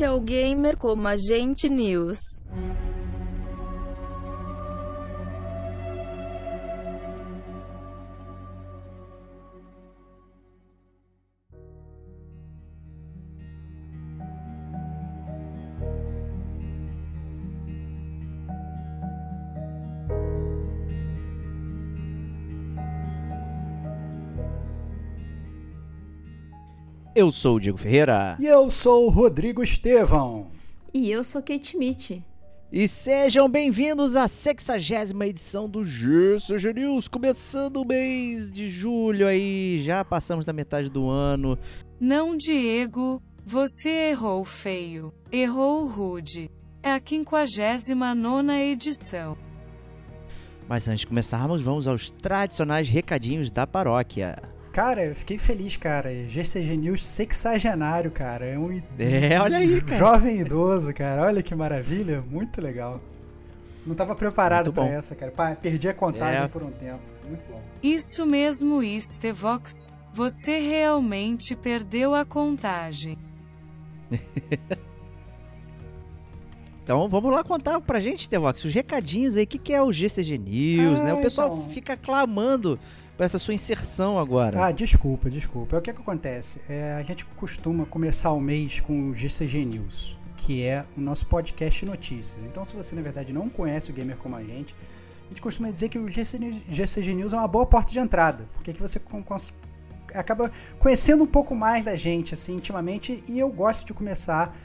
Este é o Gamer como Agente News. Eu sou o Diego Ferreira. E eu sou o Rodrigo Estevão. E eu sou Kate Mitch. E sejam bem-vindos à 60 edição do GCG News, começando o mês de julho aí, já passamos da metade do ano. Não, Diego, você errou feio, errou rude. É a 59 edição. Mas antes de começarmos, vamos aos tradicionais recadinhos da paróquia. Cara, eu fiquei feliz, cara. GCG News sexagenário, cara. É um é, olha aí, cara. jovem idoso, cara. Olha que maravilha. Muito legal. Não estava preparado para essa, cara. Perdi a contagem é. por um tempo. Muito bom. Isso mesmo, Estevox. Você realmente perdeu a contagem. Então vamos lá contar pra gente, Tevox, os recadinhos aí, o que, que é o GCG News, ah, né? O pessoal então... fica clamando para essa sua inserção agora. Ah, desculpa, desculpa. É o que, é que acontece? É, a gente costuma começar o mês com o GCG News, que é o nosso podcast de notícias. Então, se você na verdade não conhece o gamer como a gente, a gente costuma dizer que o GCG News é uma boa porta de entrada, porque que você acaba conhecendo um pouco mais da gente, assim, intimamente, e eu gosto de começar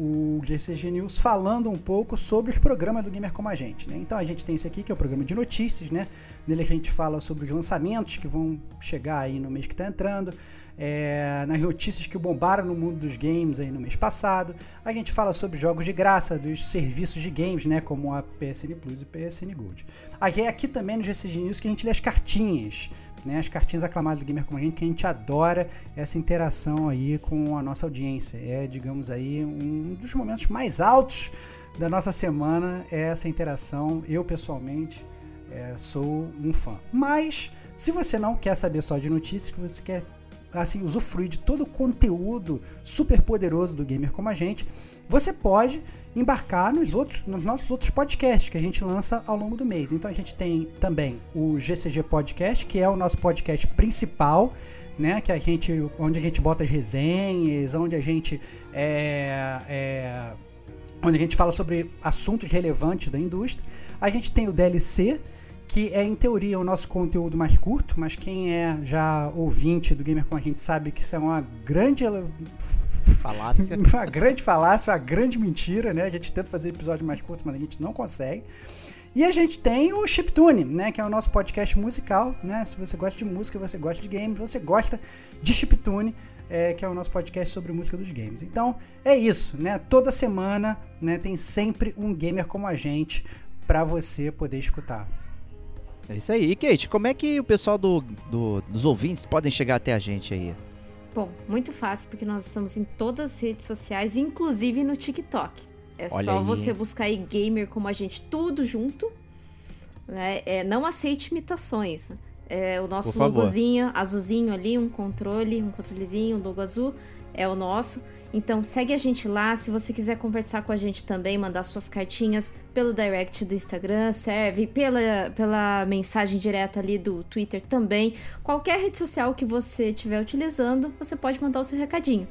o GCG News falando um pouco sobre os programas do Gamer Como a Gente. Né? Então a gente tem esse aqui, que é o programa de notícias, né? Nele a gente fala sobre os lançamentos que vão chegar aí no mês que está entrando, é, nas notícias que bombaram no mundo dos games aí no mês passado. A gente fala sobre jogos de graça, dos serviços de games, né? Como a PSN Plus e PSN Gold. Aí é aqui também no GCG News que a gente lê as cartinhas né, as cartinhas aclamadas do Gamer Como a Gente, que a gente adora essa interação aí com a nossa audiência. É, digamos aí, um dos momentos mais altos da nossa semana é essa interação. Eu, pessoalmente, é, sou um fã. Mas, se você não quer saber só de notícias, que você quer assim, usufruir de todo o conteúdo super poderoso do Gamer Como a Gente, você pode embarcar nos, outros, nos nossos outros podcasts que a gente lança ao longo do mês. Então a gente tem também o GCG Podcast, que é o nosso podcast principal, né? Que a gente, onde a gente bota as resenhas, onde a gente é, é, onde a gente fala sobre assuntos relevantes da indústria. A gente tem o DLC, que é em teoria o nosso conteúdo mais curto, mas quem é já ouvinte do Gamer com a gente sabe que isso é uma grande falácia. uma grande falácia, uma grande mentira, né? A gente tenta fazer episódio mais curto, mas a gente não consegue. E a gente tem o Chiptune, né, que é o nosso podcast musical, né? Se você gosta de música, você gosta de games, você gosta de Chiptune, é, que é o nosso podcast sobre música dos games. Então, é isso, né? Toda semana, né, tem sempre um gamer como a gente para você poder escutar. É isso aí. E Kate, como é que o pessoal do, do, dos ouvintes podem chegar até a gente aí? Bom, muito fácil, porque nós estamos em todas as redes sociais, inclusive no TikTok. É Olha só aí. você buscar aí gamer como a gente, tudo junto. Né? É, não aceite imitações. É, o nosso logozinho azulzinho ali, um controle, um controlezinho, um logo azul, é o nosso. Então segue a gente lá, se você quiser conversar com a gente também, mandar suas cartinhas pelo direct do Instagram, serve pela, pela mensagem direta ali do Twitter também. Qualquer rede social que você estiver utilizando, você pode mandar o seu recadinho.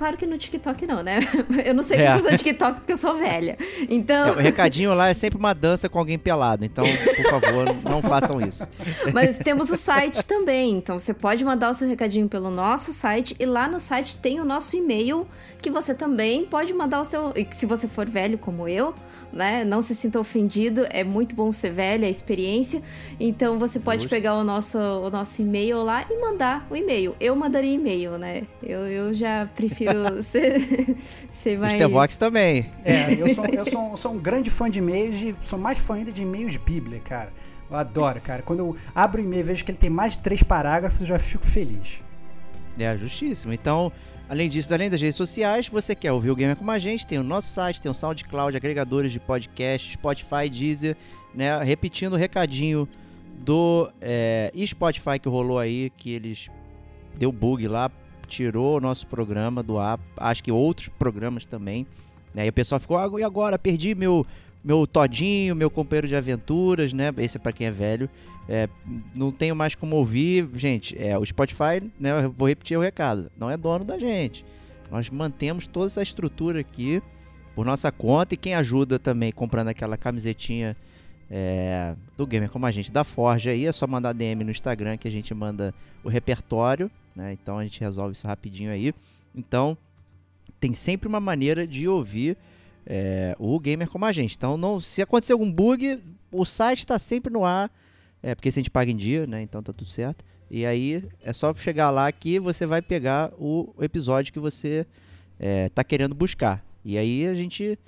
Claro que no TikTok não, né? Eu não sei é. como usar TikTok porque eu sou velha. Então. É, o recadinho lá é sempre uma dança com alguém pelado. Então, por favor, não façam isso. Mas temos o site também. Então, você pode mandar o seu recadinho pelo nosso site. E lá no site tem o nosso e-mail que você também pode mandar o seu. Se você for velho como eu, né? Não se sinta ofendido, é muito bom ser velha, a experiência. Então você pode pegar o nosso, o nosso e-mail lá e mandar o e-mail. Eu mandaria e-mail, né? Eu, eu já prefiro ser, ser mais. Stevox também. É, eu sou, eu sou, sou um grande fã de e-mails, sou mais fã ainda de e-mails Bíblia, cara. Eu adoro, cara. Quando eu abro o e-mail e vejo que ele tem mais de três parágrafos, eu já fico feliz. É, justíssimo. Então, Além disso, além das redes sociais, você quer ouvir o Gamer com a gente, tem o nosso site, tem o SoundCloud, agregadores de podcast, Spotify, Deezer, né? Repetindo o recadinho do é, Spotify que rolou aí, que eles deu bug lá, tirou o nosso programa do ar, acho que outros programas também. Né? E o pessoal ficou, ah, e agora? Perdi meu, meu todinho, meu companheiro de aventuras, né? Esse é para quem é velho. É, não tenho mais como ouvir. Gente, é, o Spotify, né, eu vou repetir o recado, não é dono da gente. Nós mantemos toda essa estrutura aqui por nossa conta e quem ajuda também comprando aquela camisetinha é, do Gamer como a gente da Forja aí, é só mandar DM no Instagram que a gente manda o repertório, né? Então a gente resolve isso rapidinho aí. Então tem sempre uma maneira de ouvir é, o Gamer como a gente. Então não, se acontecer algum bug, o site está sempre no ar é, porque se a gente paga em dia, né? Então tá tudo certo. E aí é só chegar lá que você vai pegar o episódio que você é, tá querendo buscar. E aí a gente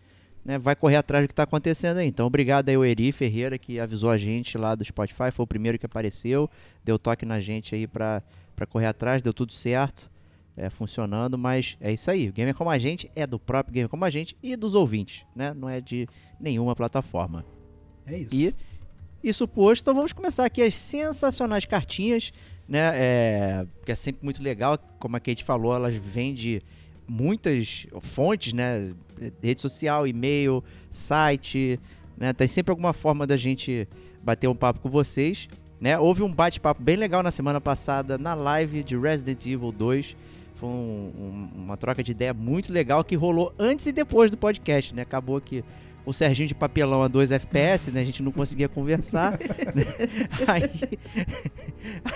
né, vai correr atrás do que tá acontecendo aí. Então obrigado aí ao Eri Ferreira que avisou a gente lá do Spotify, foi o primeiro que apareceu, deu toque na gente aí pra, pra correr atrás, deu tudo certo. É, funcionando, mas é isso aí. O Gamer Como a Gente é do próprio Gamer Como a Gente e dos ouvintes, né? Não é de nenhuma plataforma. É isso. E isso posto, então vamos começar aqui as sensacionais cartinhas, né? É, que é sempre muito legal, como a Kate falou, elas vêm de muitas fontes, né? Rede social, e-mail, site, né? Tem sempre alguma forma da gente bater um papo com vocês, né? Houve um bate-papo bem legal na semana passada na live de Resident Evil 2. Foi um, um, uma troca de ideia muito legal que rolou antes e depois do podcast, né? Acabou que o Serginho de papelão a 2 FPS, né? A gente não conseguia conversar. né? aí,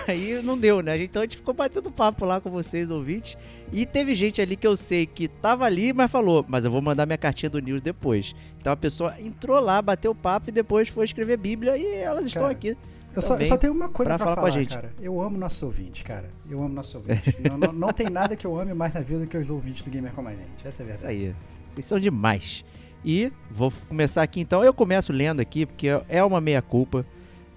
aí não deu, né? Então a gente ficou batendo papo lá com vocês, ouvintes. E teve gente ali que eu sei que tava ali, mas falou, mas eu vou mandar minha cartinha do News depois. Então a pessoa entrou lá, bateu papo e depois foi escrever Bíblia e elas cara, estão aqui. Eu só, eu só, tenho uma coisa pra, pra falar, falar, com a gente. cara. Eu amo nossos ouvintes, cara. Eu amo nossos ouvintes. não, não, não, tem nada que eu ame mais na vida do que os ouvintes do Gamer Como a Gente. Essa é a verdade. Isso aí. Vocês são demais. E vou começar aqui então. Eu começo lendo aqui, porque é uma meia-culpa.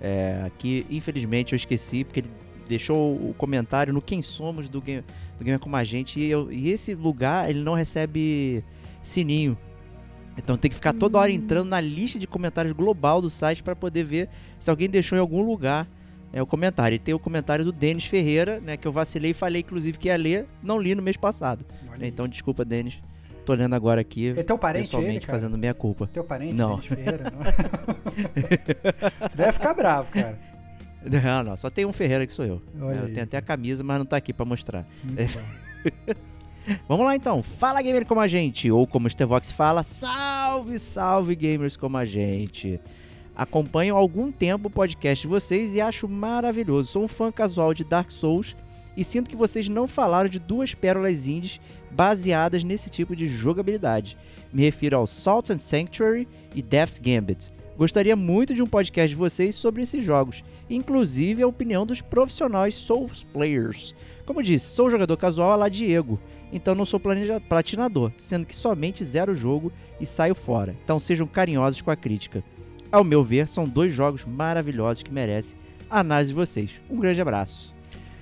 É, que infelizmente eu esqueci, porque ele deixou o comentário no Quem Somos do Game, do Gamer Como a Gente. E, eu, e esse lugar ele não recebe sininho. Então tem que ficar toda hora entrando na lista de comentários global do site para poder ver se alguém deixou em algum lugar é, o comentário. E tem o comentário do Denis Ferreira, né? Que eu vacilei e falei, inclusive, que ia ler, não li no mês passado. Então, desculpa, Denis tô olhando agora aqui. É teu parente pessoalmente ele, cara? fazendo minha culpa. Teu parente, não. Ferreira? Não. Você vai ficar bravo, cara. Não, não, só tem um Ferreira que sou eu. Olha eu aí. tenho até a camisa, mas não tá aqui para mostrar. Vamos lá então, fala gamer como a gente, ou como o Stevox fala, salve, salve gamers como a gente. Acompanho há algum tempo o podcast de vocês e acho maravilhoso. Sou um fã casual de Dark Souls e sinto que vocês não falaram de duas pérolas indies baseadas nesse tipo de jogabilidade. Me refiro ao Salt and Sanctuary e Death's Gambit. Gostaria muito de um podcast de vocês sobre esses jogos, inclusive a opinião dos profissionais Souls Players. Como disse, sou jogador casual lá Diego, então não sou platinador, sendo que somente zero o jogo e saio fora. Então sejam carinhosos com a crítica. Ao meu ver, são dois jogos maravilhosos que merecem a análise de vocês. Um grande abraço.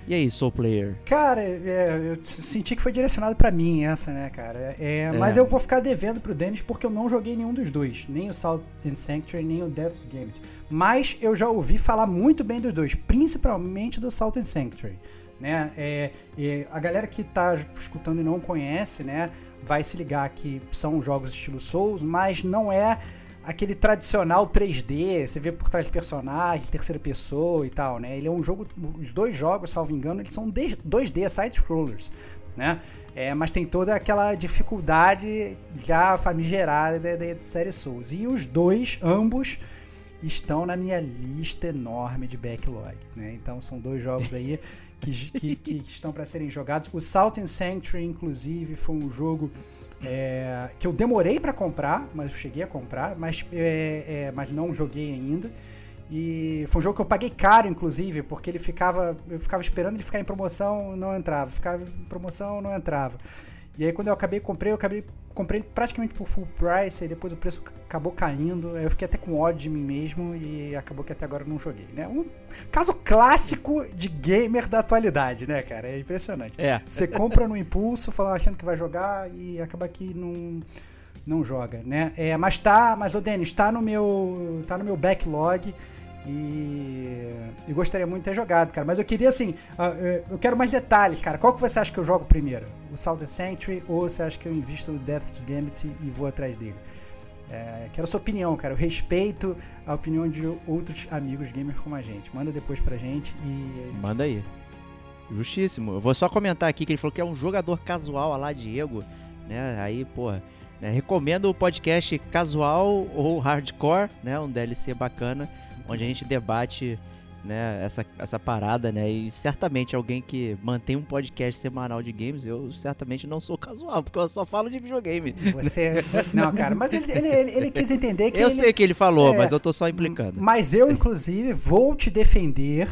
E aí, Soul Player? Cara, é, eu senti que foi direcionado para mim essa, né, cara? É, é. Mas eu vou ficar devendo pro Dennis porque eu não joguei nenhum dos dois. Nem o Salt and Sanctuary, nem o Death's Gambit. Mas eu já ouvi falar muito bem dos dois, principalmente do Salt and Sanctuary. Né? É, é, a galera que está escutando e não conhece, né? vai se ligar que são jogos estilo Souls, mas não é aquele tradicional 3D, você vê por trás de personagem, terceira pessoa e tal, né? Ele é um jogo, os dois jogos, salvo engano, eles são 2D, side-scrollers, né? É, mas tem toda aquela dificuldade já famigerada da, série Souls. E os dois, ambos, estão na minha lista enorme de backlog, né? Então são dois jogos aí que, que, que estão para serem jogados. O Salt and Sanctuary, inclusive, foi um jogo é, que eu demorei para comprar, mas cheguei a comprar, mas, é, é, mas não joguei ainda. E foi um jogo que eu paguei caro, inclusive, porque ele ficava. Eu ficava esperando ele ficar em promoção, não entrava. Ficava em promoção, não entrava. E aí quando eu acabei, comprei, eu acabei comprei praticamente por full price, e depois o preço acabou caindo. Eu fiquei até com ódio de mim mesmo e acabou que até agora eu não joguei, né? Um caso clássico de gamer da atualidade, né, cara? É impressionante. É. Você compra no impulso, falando achando que vai jogar e acaba que não não joga, né? É, mas tá, mas o Denis, tá no meu tá no meu backlog. E eu gostaria muito de ter jogado, cara. Mas eu queria, assim, eu quero mais detalhes, cara. Qual que você acha que eu jogo primeiro? O Salt Century ou você acha que eu invisto no Death Gambit e vou atrás dele? É, quero a sua opinião, cara. Eu respeito a opinião de outros amigos gamers como a gente. Manda depois pra gente e. Manda aí. Justíssimo. Eu vou só comentar aqui que ele falou que é um jogador casual lá, Diego. Né? Aí, porra. Né? Recomendo o podcast casual ou hardcore, né? Um DLC bacana onde a gente debate né, essa, essa parada, né? E certamente alguém que mantém um podcast semanal de games, eu certamente não sou casual, porque eu só falo de videogame. Você. Não, cara, mas ele, ele, ele, ele quis entender que. Eu ele, sei que ele falou, é, mas eu tô só implicando. Mas eu, inclusive, vou te defender.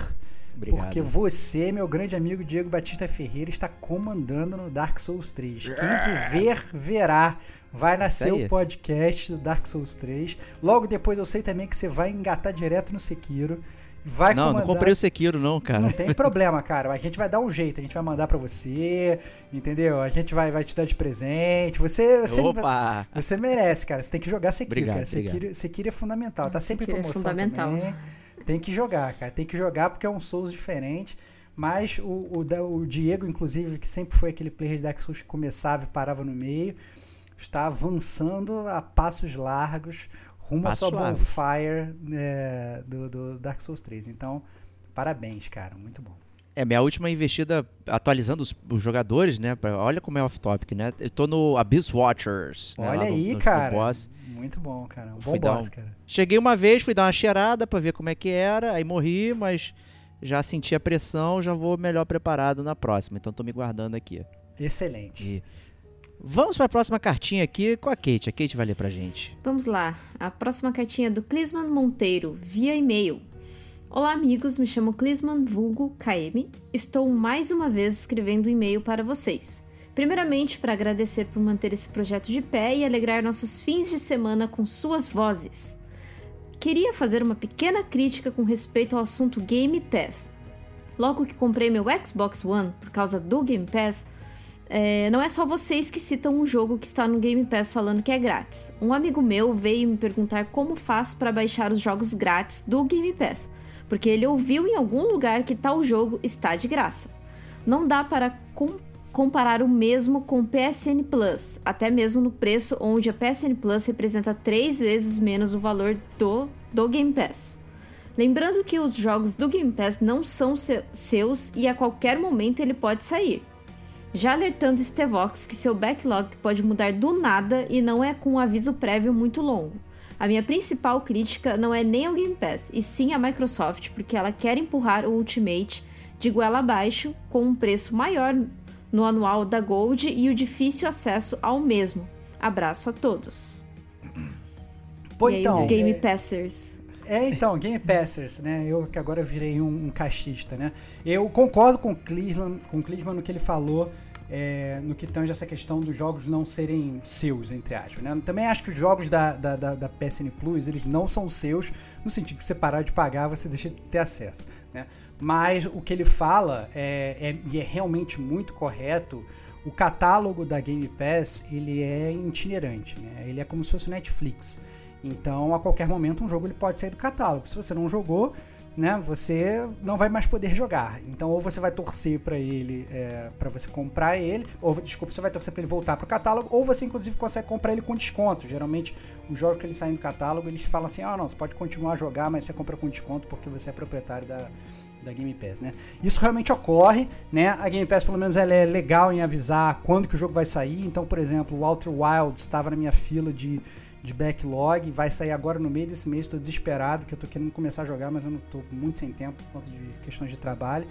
Obrigado. Porque você, meu grande amigo Diego Batista Ferreira, está comandando no Dark Souls 3. Quem viver, verá. Vai nascer o podcast do Dark Souls 3. Logo depois eu sei também que você vai engatar direto no Sekiro. Vai não, comandar... não comprei o Sekiro não, cara. Não tem problema, cara. A gente vai dar um jeito, a gente vai mandar para você, entendeu? A gente vai, vai te dar de presente. Você, você, Opa! você merece, cara. Você tem que jogar Sekiro, obrigado, cara. Sekiro, Sekiro é fundamental. Tá sempre em é promoção é fundamental. também. Tem que jogar, cara. Tem que jogar porque é um Souls diferente. Mas o, o, o Diego, inclusive, que sempre foi aquele player de Dark Souls que começava e parava no meio está avançando a passos largos rumo à sua bonfire é, do, do, Dark Souls 3. Então, parabéns, cara. Muito bom. É, minha última investida atualizando os, os jogadores, né? Olha como é off-topic, né? Eu tô no Abyss Watchers. Né, Olha né, aí, no, no, cara. No muito bom, cara. Um bom boss, um... cara. Cheguei uma vez, fui dar uma cheirada pra ver como é que era, aí morri, mas já senti a pressão, já vou melhor preparado na próxima. Então tô me guardando aqui. Excelente. E Vamos para a próxima cartinha aqui com a Kate. A Kate vai ler pra gente. Vamos lá. A próxima cartinha é do Clisman Monteiro, via e-mail. Olá, amigos. Me chamo Clisman Vulgo KM. Estou mais uma vez escrevendo um e-mail para vocês. Primeiramente, para agradecer por manter esse projeto de pé e alegrar nossos fins de semana com suas vozes. Queria fazer uma pequena crítica com respeito ao assunto Game Pass. Logo que comprei meu Xbox One por causa do Game Pass, é, não é só vocês que citam um jogo que está no Game Pass falando que é grátis. Um amigo meu veio me perguntar como faz para baixar os jogos grátis do Game Pass, porque ele ouviu em algum lugar que tal jogo está de graça. Não dá para com comparar o mesmo com PSN Plus, até mesmo no preço onde a PSN Plus representa três vezes menos o valor do, do Game Pass. Lembrando que os jogos do Game Pass não são seus e a qualquer momento ele pode sair já alertando Stevox que seu backlog pode mudar do nada e não é com um aviso prévio muito longo. A minha principal crítica não é nem ao Game Pass, e sim a Microsoft, porque ela quer empurrar o Ultimate de goela abaixo com um preço maior no anual da Gold e o difícil acesso ao mesmo. Abraço a todos. Pô, então, os Game é... Passers. É, então, Game Passers, né? Eu que agora virei um, um cachista, né? Eu concordo com o Clisman, com o Clisman no que ele falou é, no que tange essa questão dos jogos não serem seus, entre aspas. Né? Também acho que os jogos da, da, da, da, PSN Plus, eles não são seus, no sentido que você parar de pagar, você deixa de ter acesso. Né? Mas o que ele fala, é, é, e é realmente muito correto, o catálogo da Game Pass, ele é itinerante, né? ele é como se fosse o Netflix. Então, a qualquer momento, um jogo ele pode sair do catálogo. Se você não jogou, né, você não vai mais poder jogar. Então, ou você vai torcer para ele, é, para você comprar ele, ou desculpa, você vai torcer para ele voltar para o catálogo, ou você inclusive consegue comprar ele com desconto. Geralmente, os jogos que eles saem do catálogo, eles falam assim: ah, não, você pode continuar a jogar, mas você compra com desconto porque você é proprietário da, da Game Pass, né? Isso realmente ocorre, né? A Game Pass, pelo menos, ela é legal em avisar quando que o jogo vai sair. Então, por exemplo, o Outer Wilds estava na minha fila de de backlog, vai sair agora no meio desse mês, estou desesperado, que eu estou querendo começar a jogar, mas eu não estou muito sem tempo por conta de questões de trabalho.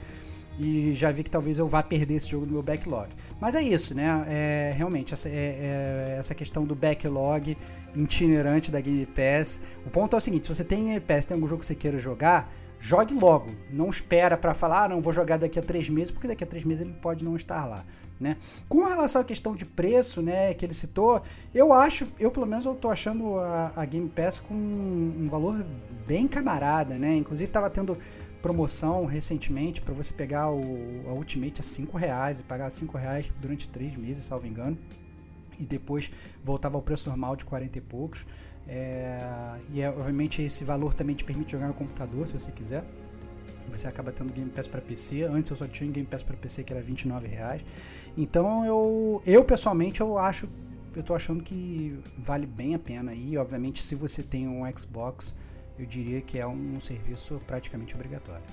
E já vi que talvez eu vá perder esse jogo no meu backlog. Mas é isso, né? É, realmente, essa, é, é, essa questão do backlog itinerante da Game Pass. O ponto é o seguinte: se você tem Game Pass, tem algum jogo que você queira jogar, jogue logo. Não espera para falar, ah, não, vou jogar daqui a três meses, porque daqui a três meses ele pode não estar lá. Né? Com relação à questão de preço, né, que ele citou, eu acho, eu pelo menos eu tô achando a, a Game Pass com um, um, valor bem camarada, né? Inclusive estava tendo promoção recentemente para você pegar o a Ultimate a 5 reais e pagar 5 reais durante 3 meses, salvo engano. E depois voltava ao preço normal de 40 e poucos. É, e é, obviamente esse valor também te permite jogar no computador, se você quiser você acaba tendo Game Pass para PC. Antes eu só tinha Game Pass para PC que era 29 reais. Então eu, eu pessoalmente eu acho, eu tô achando que vale bem a pena. E obviamente se você tem um Xbox, eu diria que é um serviço praticamente obrigatório.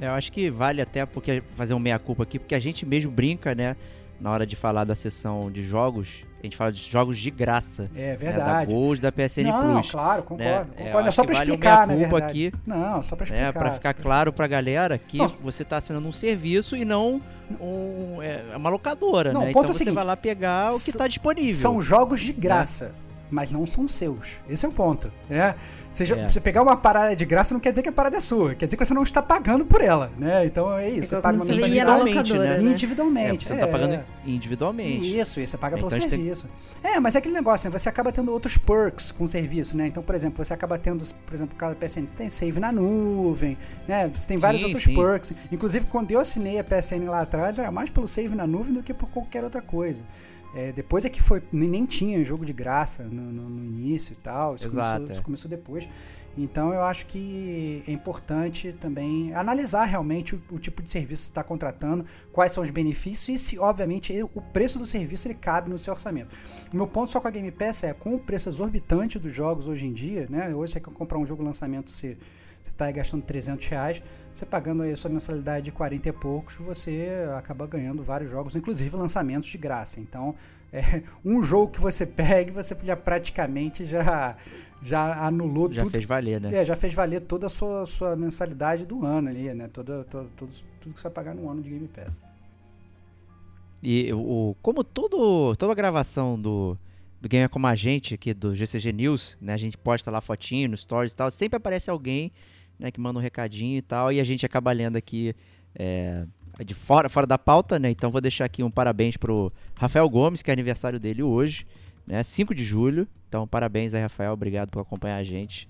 Eu acho que vale até porque fazer um meia culpa aqui, porque a gente mesmo brinca, né, na hora de falar da sessão de jogos a gente fala de jogos de graça. É verdade. Né, da Gold, da PSN não, Plus. claro, concordo. Né? concordo. É, é só pra vale explicar, né? aqui. Não, só pra explicar. É, pra ficar claro pra galera que não. você tá assinando um serviço e não um, é, uma locadora, não, né? Então é você seguinte, vai lá pegar o que tá disponível. São jogos de graça. Né? mas não são seus. Esse é o ponto. Né? Seja, é. Você pegar uma parada de graça não quer dizer que a parada é sua, quer dizer que você não está pagando por ela, né? Então é isso. É você paga uma individualmente, né? Individualmente. É, você está pagando individualmente. Isso, e você paga então, pelo serviço. Tem... É, mas é aquele negócio, né? Você acaba tendo outros perks com o serviço, né? Então, por exemplo, você acaba tendo, por exemplo, cada PSN, você tem save na nuvem, né? Você tem vários sim, outros sim. perks. Inclusive, quando eu assinei a PSN lá atrás, era mais pelo save na nuvem do que por qualquer outra coisa. É, depois é que foi. Nem tinha jogo de graça no, no, no início e tal. Isso, Exato, começou, é. isso começou depois. Então eu acho que é importante também analisar realmente o, o tipo de serviço que você está contratando, quais são os benefícios e se, obviamente, o preço do serviço ele cabe no seu orçamento. O meu ponto só com a Game Pass é com o preço exorbitante dos jogos hoje em dia, né? Hoje você quer comprar um jogo lançamento, você você está gastando 300 reais, você pagando aí a sua mensalidade de 40 e poucos, você acaba ganhando vários jogos, inclusive lançamentos de graça. Então, é, um jogo que você pegue, você já praticamente já já anulou já tudo. Já fez valer, né? É, já fez valer toda a sua, sua mensalidade do ano ali, né? Toda, toda, tudo, tudo que você vai pagar no ano de Game Pass. E o, como todo, toda gravação do, do Gamer Como a Gente, aqui do GCG News, né? A gente posta lá fotinho no stories e tal, sempre aparece alguém né, que manda um recadinho e tal, e a gente acaba lendo aqui é, de fora, fora da pauta, né? Então vou deixar aqui um parabéns pro Rafael Gomes, que é aniversário dele hoje, né? 5 de julho. Então, parabéns aí, Rafael. Obrigado por acompanhar a gente.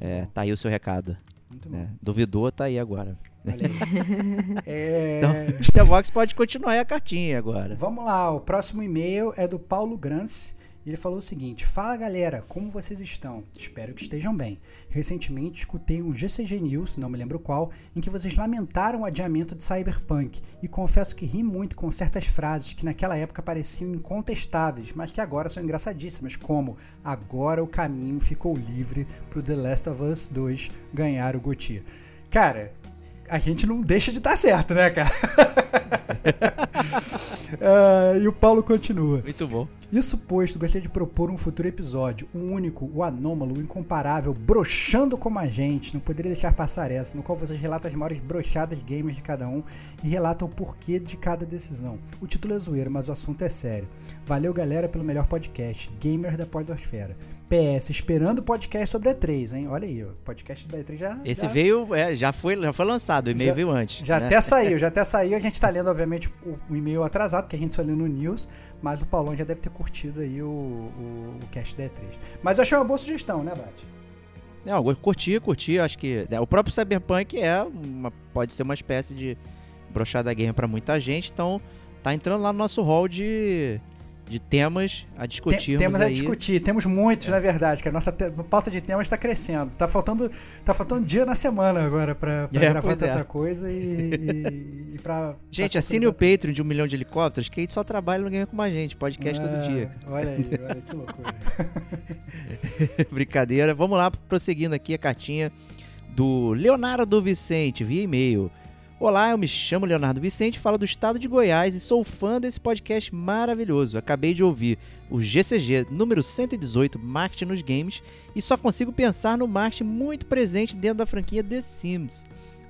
É, tá aí o seu recado. Muito bom. É, duvidou, tá aí agora. é... Então, o Stevox pode continuar aí a cartinha agora. Vamos lá, o próximo e-mail é do Paulo Grance ele falou o seguinte: Fala galera, como vocês estão? Espero que estejam bem. Recentemente escutei um GCG News, não me lembro qual, em que vocês lamentaram o adiamento de Cyberpunk e confesso que ri muito com certas frases que naquela época pareciam incontestáveis, mas que agora são engraçadíssimas, como agora o caminho ficou livre para o The Last of Us 2 ganhar o GOTY. Cara, a gente não deixa de estar certo, né, cara? uh, e o Paulo continua. Muito bom. Isso posto, gostaria de propor um futuro episódio, um único, o anômalo, o incomparável, brochando como a gente, não poderia deixar passar essa, no qual vocês relatam as maiores brochadas gamers de cada um e relatam o porquê de cada decisão. O título é zoeiro, mas o assunto é sério. Valeu, galera, pelo melhor podcast, Gamer da Podosfera. PS, esperando o podcast sobre a E3, hein? Olha aí, o podcast da E3 já. Esse já... veio, é, já, foi, já foi lançado, o e-mail veio antes. Já né? até saiu, já até saiu. A gente tá lendo, obviamente, o, o e-mail atrasado, que a gente só leu no News, mas o Paulão já deve ter curtido aí o, o, o cast da E3. Mas eu achei uma boa sugestão, né, Bate? Não, curti, curti. Acho que né, o próprio Cyberpunk é uma, pode ser uma espécie de brochada game para muita gente, então tá entrando lá no nosso hall de de temas a discutir. Temos aí. a discutir, temos muitos, é. na verdade, que a nossa te... pauta de temas está crescendo. Tá faltando, tá faltando dia na semana agora para é, gravar tanta é. coisa e, e, e pra. Gente, pra assine o Patreon de um milhão de helicópteros, que a gente só trabalha no Game com a gente, podcast todo é, dia. Olha aí, olha que loucura. Brincadeira. Vamos lá, prosseguindo aqui a cartinha do Leonardo Vicente via e-mail. Olá, eu me chamo Leonardo Vicente, falo do estado de Goiás e sou fã desse podcast maravilhoso. Acabei de ouvir o GCG número 118, Marketing nos Games, e só consigo pensar no marketing muito presente dentro da franquia The Sims.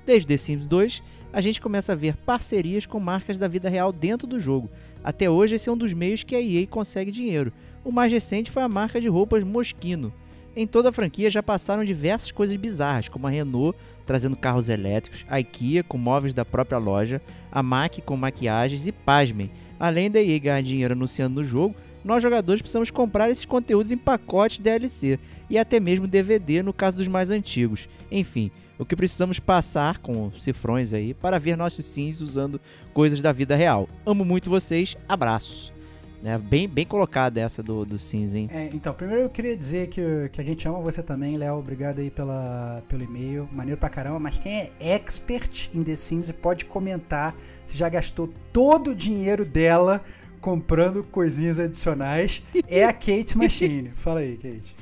Desde The Sims 2, a gente começa a ver parcerias com marcas da vida real dentro do jogo. Até hoje, esse é um dos meios que a EA consegue dinheiro. O mais recente foi a marca de roupas Moschino. Em toda a franquia já passaram diversas coisas bizarras, como a Renault trazendo carros elétricos, a IKEA com móveis da própria loja, a MAC com maquiagens e pasmem. Além da EA ganhar dinheiro anunciando no jogo, nós jogadores precisamos comprar esses conteúdos em pacotes DLC e até mesmo DVD no caso dos mais antigos. Enfim, o que precisamos passar com cifrões aí para ver nossos sims usando coisas da vida real. Amo muito vocês, abraços. Né? Bem, bem colocada essa do, do cinza, hein? É, então, primeiro eu queria dizer que, que a gente ama você também, Léo. Obrigado aí pela, pelo e-mail. Maneiro pra caramba. Mas quem é expert em The Sims pode comentar se já gastou todo o dinheiro dela comprando coisinhas adicionais. é a Kate Machine. Fala aí, Kate.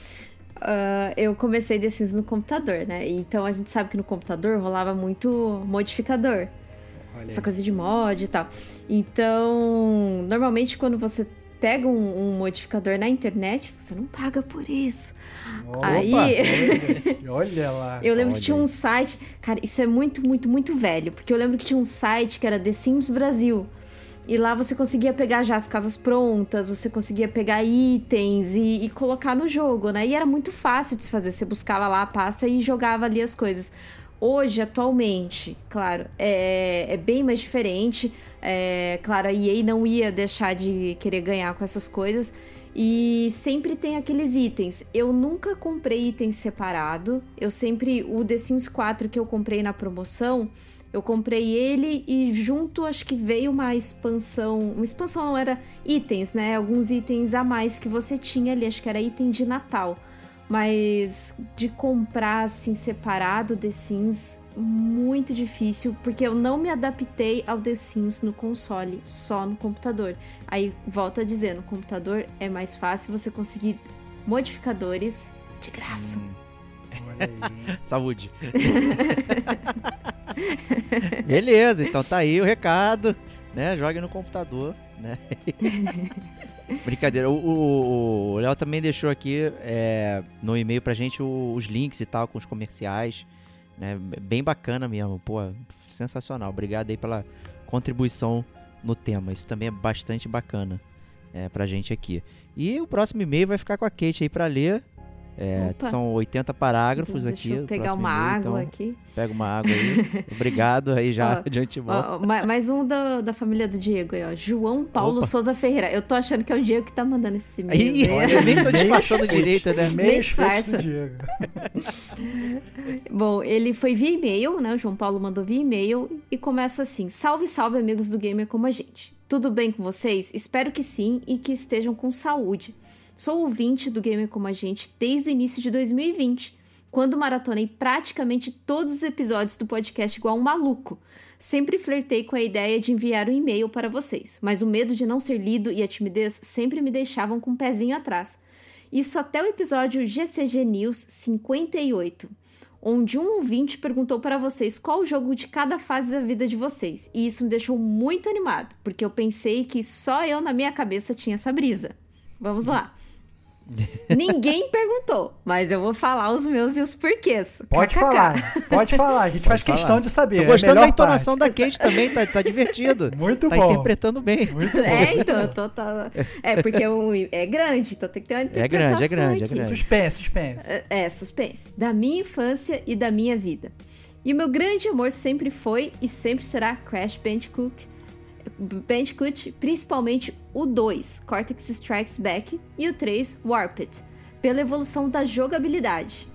Uh, eu comecei The Sims no computador, né? Então a gente sabe que no computador rolava muito modificador. Olha essa aí. coisa de mod e tal. Então, normalmente quando você pega um, um, modificador na internet, você não paga por isso. Opa, aí. Olha, olha lá. Eu lembro olha. que tinha um site. Cara, isso é muito, muito, muito velho. Porque eu lembro que tinha um site que era The Sims Brasil. E lá você conseguia pegar já as casas prontas, você conseguia pegar itens e, e, colocar no jogo, né? E era muito fácil de se fazer. Você buscava lá a pasta e jogava ali as coisas. Hoje, atualmente, claro, é, é bem mais diferente. É, claro, a EA não ia deixar de querer ganhar com essas coisas. E sempre tem aqueles itens. Eu nunca comprei itens separado. Eu sempre. O The Sims 4 que eu comprei na promoção, eu comprei ele e junto acho que veio uma expansão. Uma expansão não era itens, né? Alguns itens a mais que você tinha ali. Acho que era item de Natal. Mas de comprar assim separado The Sims, muito difícil, porque eu não me adaptei ao The Sims no console, só no computador. Aí volto a dizer, no computador é mais fácil você conseguir modificadores de graça. Hum. Saúde. Beleza, então tá aí o recado, né? Jogue no computador, né? Brincadeira. O Léo também deixou aqui é, no e-mail pra gente os links e tal, com os comerciais. Né? Bem bacana mesmo. Pô, sensacional. Obrigado aí pela contribuição no tema. Isso também é bastante bacana é, pra gente aqui. E o próximo e-mail vai ficar com a Kate aí pra ler. É, são 80 parágrafos então, aqui. Deixa eu pegar uma água então, aqui. Pega uma água aí. Obrigado aí já ó, de antemão. Ó, mais um da, da família do Diego aí, ó. João Paulo Opa. Souza Ferreira. Eu tô achando que é o Diego que tá mandando esse e-mail. Ih, né? eu nem tô disfarçando direito, né? Nem disfarça. Diego. Bom, ele foi via e-mail, né? O João Paulo mandou via e-mail e começa assim: Salve, salve, amigos do Gamer como a gente. Tudo bem com vocês? Espero que sim e que estejam com saúde. Sou ouvinte do Gamer Como a Gente desde o início de 2020, quando maratonei praticamente todos os episódios do podcast igual um maluco. Sempre flertei com a ideia de enviar um e-mail para vocês, mas o medo de não ser lido e a timidez sempre me deixavam com um pezinho atrás. Isso até o episódio GCG News 58, onde um ouvinte perguntou para vocês qual o jogo de cada fase da vida de vocês. E isso me deixou muito animado, porque eu pensei que só eu na minha cabeça tinha essa brisa. Vamos lá. Ninguém perguntou, mas eu vou falar os meus e os porquês. Pode falar, pode falar. A gente pode faz falar. questão de saber. Tô é gostando é da entonação parte. da Kate também, tá, tá divertido. Muito tá bom. Tá interpretando bem. Muito bom. É, então, eu tô. Tá... É, porque é grande, então tem que ter uma interpretação. É grande, é grande, aqui. é grande. Suspense, suspense. É, é, suspense. Da minha infância e da minha vida. E o meu grande amor sempre foi e sempre será Crash Bandicoot Bandicoot, principalmente o 2, Cortex Strikes Back, e o 3, Warped, pela evolução da jogabilidade.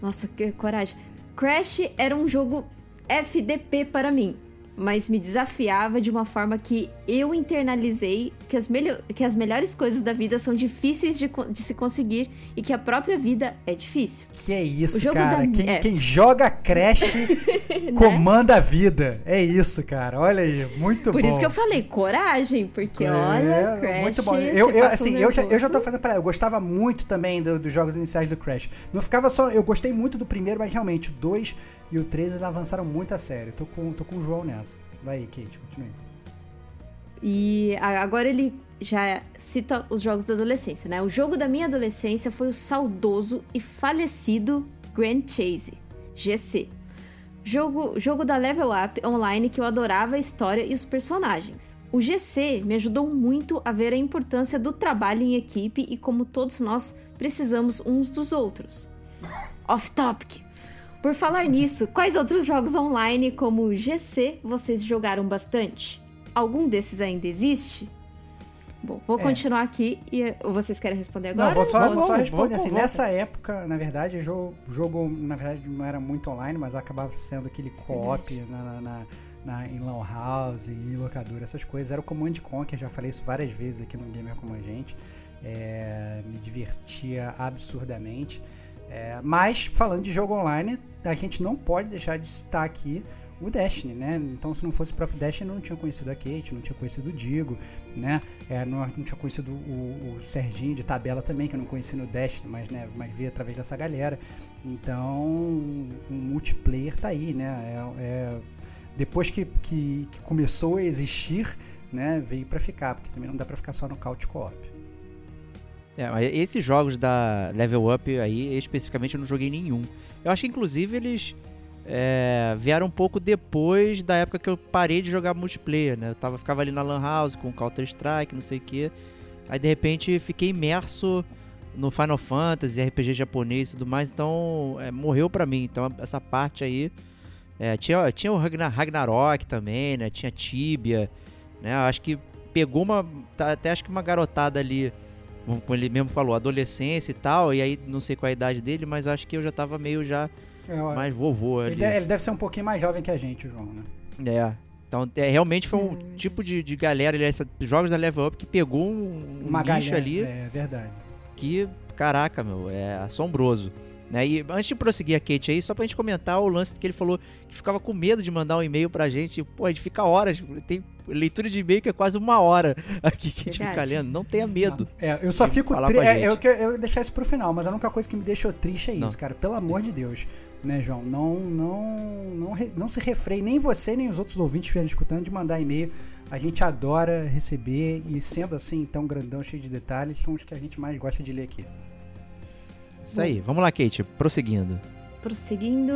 Nossa, que coragem. Crash era um jogo FDP para mim. Mas me desafiava de uma forma que eu internalizei que as, que as melhores coisas da vida são difíceis de, de, se conseguir e que a própria vida é difícil. Que é isso, cara. Da... Quem, é. quem, joga Crash né? comanda a vida. É isso, cara. Olha aí, muito Por bom. Por isso que eu falei coragem, porque é, olha, Crash. Muito bom. Eu, eu assim, eu, já, eu já tô fazendo pra. Eu gostava muito também do, dos jogos iniciais do Crash. Não ficava só. Eu gostei muito do primeiro, mas realmente o 2 e o 3 eles avançaram muito a sério. Tô com, tô com o João nessa. Vai Kate, continue. E agora ele já cita os jogos da adolescência, né? O jogo da minha adolescência foi o saudoso e falecido Grand Chase, GC. Jogo, jogo da Level Up online que eu adorava a história e os personagens. O GC me ajudou muito a ver a importância do trabalho em equipe e como todos nós precisamos uns dos outros. Off topic. Por falar nisso, quais outros jogos online como o GC vocês jogaram bastante? Algum desses ainda existe? Bom, vou é. continuar aqui e vocês querem responder agora? Não, vou só, vou só responder assim. Nessa época, na verdade, o jogo, jogo, na verdade, não era muito online, mas acabava sendo aquele co-op na, na, na, em Lan House, em locadora, essas coisas. Era o Command Conquer, já falei isso várias vezes aqui no Gamer Como a Gente. É, me divertia absurdamente. É, mas, falando de jogo online, a gente não pode deixar de citar aqui o Destiny, né? Então, se não fosse o próprio Destiny, eu não tinha conhecido a Kate, não tinha conhecido o Digo, né? É, não, não, tinha conhecido o, o, Serginho de tabela também, que eu não conheci no Destiny, mas, né, mas vi através dessa galera. Então, o multiplayer tá aí, né? É, é, depois que, que, que, começou a existir, né, veio para ficar, porque também não dá para ficar só no couch co-op. É, esses jogos da Level Up aí, especificamente, eu não joguei nenhum. Eu acho que, inclusive, eles é, vieram um pouco depois da época que eu parei de jogar multiplayer, né? Eu tava, ficava ali na Lan House com Counter-Strike, não sei o que. Aí, de repente, fiquei imerso no Final Fantasy, RPG japonês e tudo mais, então é, morreu pra mim. Então, essa parte aí... É, tinha, tinha o Ragnarok também, né? Tinha Tibia, né? Acho que pegou uma... Tá, até acho que uma garotada ali como ele mesmo falou, adolescência e tal, e aí não sei qual é a idade dele, mas acho que eu já tava meio já é, mais vovô ali. Ele deve, ele deve, ser um pouquinho mais jovem que a gente, João, né? É. Então, é, realmente foi um hum. tipo de, de galera, ele, essa, jogos da Level Up que pegou um, um Uma nicho galera, ali. É verdade. Que, caraca, meu, é assombroso. Né? E antes de prosseguir a Kate aí, só pra gente comentar o lance que ele falou que ficava com medo de mandar um e-mail pra gente. Pô, a gente fica horas, tem leitura de e-mail que é quase uma hora aqui que a gente fica lendo. Não tenha medo. Não. É, eu só fico triste. É, eu, eu deixar isso pro final, mas a única coisa que me deixou triste é isso, não. cara. Pelo amor de Deus. Né, João? Não, não, não, não se refreie, nem você, nem os outros ouvintes que estão escutando, de mandar e-mail. A gente adora receber e sendo assim, tão grandão, cheio de detalhes, são os que a gente mais gosta de ler aqui. Isso aí. Vamos lá, Kate. Prosseguindo. Prosseguindo.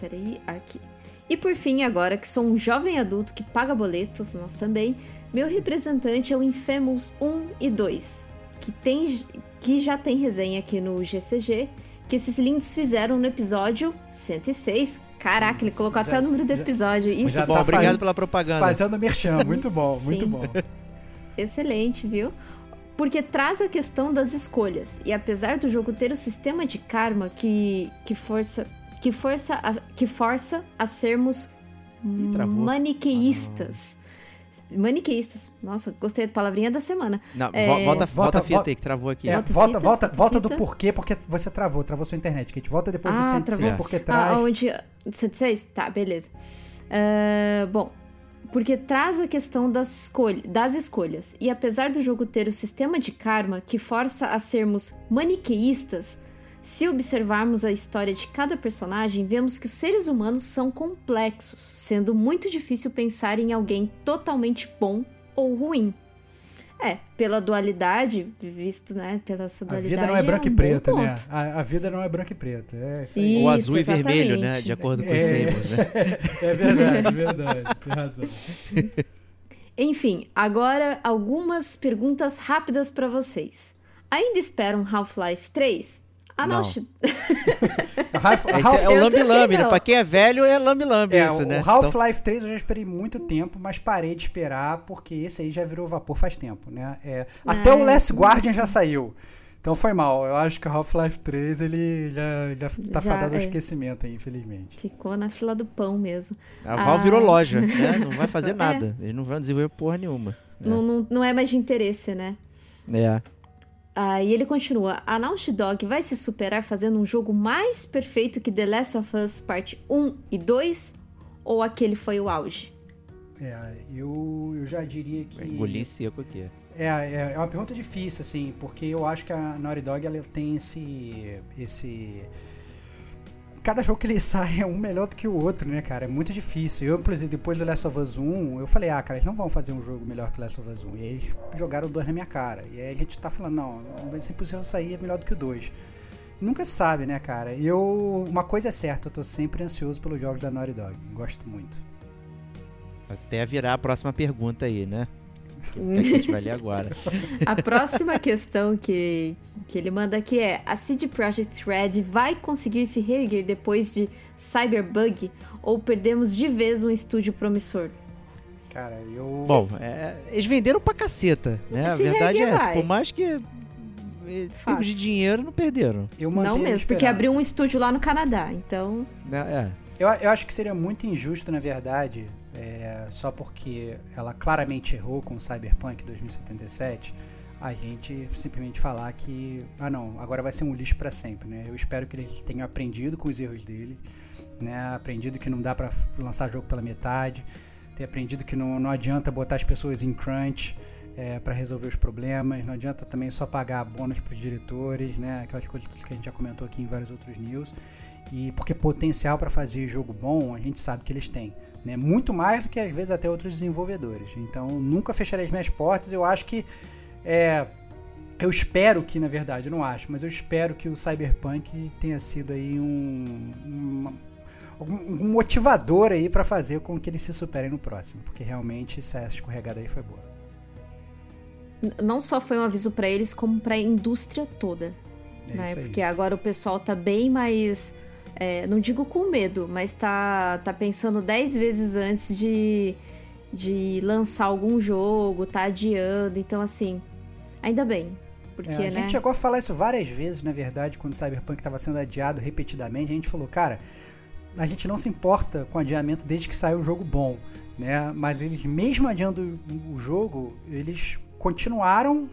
Peraí, aqui. E por fim, agora que sou um jovem adulto que paga boletos, nós também, meu representante é o Infamous 1 e 2, que, tem, que já tem resenha aqui no GCG, que esses lindos fizeram no episódio 106. Caraca, ele colocou já, até o número do episódio. Isso. Já tá bom, obrigado pela propaganda. Fazendo merchan, muito bom, muito bom. Excelente, viu? Porque traz a questão das escolhas. E apesar do jogo ter o sistema de karma que, que força que força a, que força a sermos maniqueístas. Ah. Maniqueístas. Nossa, gostei da palavrinha da semana. Não, é... volta, volta, volta a fita aí que travou aqui. É, volta, volta, fita, volta, volta do porquê, porque você travou, travou sua internet. Que a gente volta depois ah, do 106, travou. porque traz. Ah, onde. 106? Tá, beleza. Uh, bom, porque traz a questão das, das escolhas. E apesar do jogo ter o sistema de karma que força a sermos maniqueístas, se observarmos a história de cada personagem, vemos que os seres humanos são complexos, sendo muito difícil pensar em alguém totalmente bom ou ruim. É, pela dualidade, visto, né, pela essa dualidade. A vida não é branco é um e preto, né? A, a, vida não é branco e preto. É isso aí. Ou azul exatamente. e vermelho, né? De acordo com é, o Famous, né? É verdade, é verdade. Tem razão. Enfim, agora algumas perguntas rápidas para vocês. Ainda esperam Half-Life 3? Ah, não. não. Half, Half, é o lambi-lambi, né? Pra quem é velho, é lambi-lambi é, isso, né? O Half-Life então... 3 eu já esperei muito tempo, mas parei de esperar porque esse aí já virou vapor faz tempo, né? É, até o Last Guardian já saiu. Então foi mal. Eu acho que o Half-Life 3 ele já, já tá já, fadado ao é. esquecimento aí, infelizmente. Ficou na fila do pão mesmo. A Val ah. virou loja, né? Não vai fazer é. nada. É. Eles não vão desenvolver porra nenhuma. Não, não, não é mais de interesse, né? É. Ah, e ele continua: A Naughty Dog vai se superar fazendo um jogo mais perfeito que The Last of Us Parte 1 e 2? Ou aquele foi o auge? É, eu, eu já diria que. Engolir seco aqui. É, é, é uma pergunta difícil, assim, porque eu acho que a Naughty Dog ela tem esse. esse cada jogo que ele sai é um melhor do que o outro, né, cara? É muito difícil. Eu, inclusive, depois do Last of Us 1, eu falei, ah, cara, eles não vão fazer um jogo melhor que o Last of Us 1. E aí eles jogaram dois na minha cara. E aí a gente tá falando, não, se possível sair é melhor do que o 2. Nunca sabe, né, cara? Eu. Uma coisa é certa, eu tô sempre ansioso pelos jogos da Naughty Dog. Gosto muito. Até virar a próxima pergunta aí, né? Que a gente vai ler agora. A próxima questão que, que ele manda aqui é: a CD Projekt Red vai conseguir se reerguer depois de Cyberbug ou perdemos de vez um estúdio promissor? Cara, eu. Bom, é, eles venderam pra caceta, né? Se a verdade é essa. Vai. Por mais que. Em termos de dinheiro, não perderam. Eu não mesmo, porque abriu um estúdio lá no Canadá, então. É. é. Eu, eu acho que seria muito injusto, na verdade, é, só porque ela claramente errou com Cyberpunk 2077, a gente simplesmente falar que, ah não, agora vai ser um lixo para sempre, né? Eu espero que eles tenham aprendido com os erros dele, né? Aprendido que não dá para lançar jogo pela metade, ter aprendido que não, não adianta botar as pessoas em crunch é, para resolver os problemas, não adianta também só pagar bônus para os diretores, né? Aquelas coisas que a gente já comentou aqui em vários outros news. E porque potencial para fazer jogo bom, a gente sabe que eles têm. Né? Muito mais do que às vezes até outros desenvolvedores. Então nunca fecharei as minhas portas. Eu acho que. É, eu espero que, na verdade, eu não acho, mas eu espero que o Cyberpunk tenha sido aí um, um, um motivador aí para fazer com que eles se superem no próximo, porque realmente essa escorregada aí foi boa. Não só foi um aviso para eles, como para a indústria toda. É né? Porque agora o pessoal tá bem mais é, não digo com medo, mas tá, tá pensando dez vezes antes de, de lançar algum jogo, tá adiando. Então, assim, ainda bem. Porque, é, a né? gente chegou a falar isso várias vezes, na verdade, quando o Cyberpunk estava sendo adiado repetidamente. A gente falou, cara, a gente não se importa com adiamento desde que saia um jogo bom, né? Mas eles, mesmo adiando o jogo, eles continuaram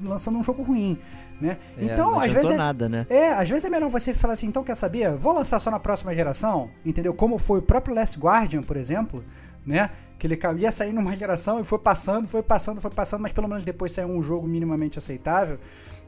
lançando um jogo ruim. Né? É, então, às vezes. É, nada, né? é, às vezes é melhor você falar assim, então quer saber? Vou lançar só na próxima geração, entendeu? Como foi o próprio Last Guardian, por exemplo, né? Que ele ia sair numa geração e foi passando, foi passando, foi passando, mas pelo menos depois saiu um jogo minimamente aceitável.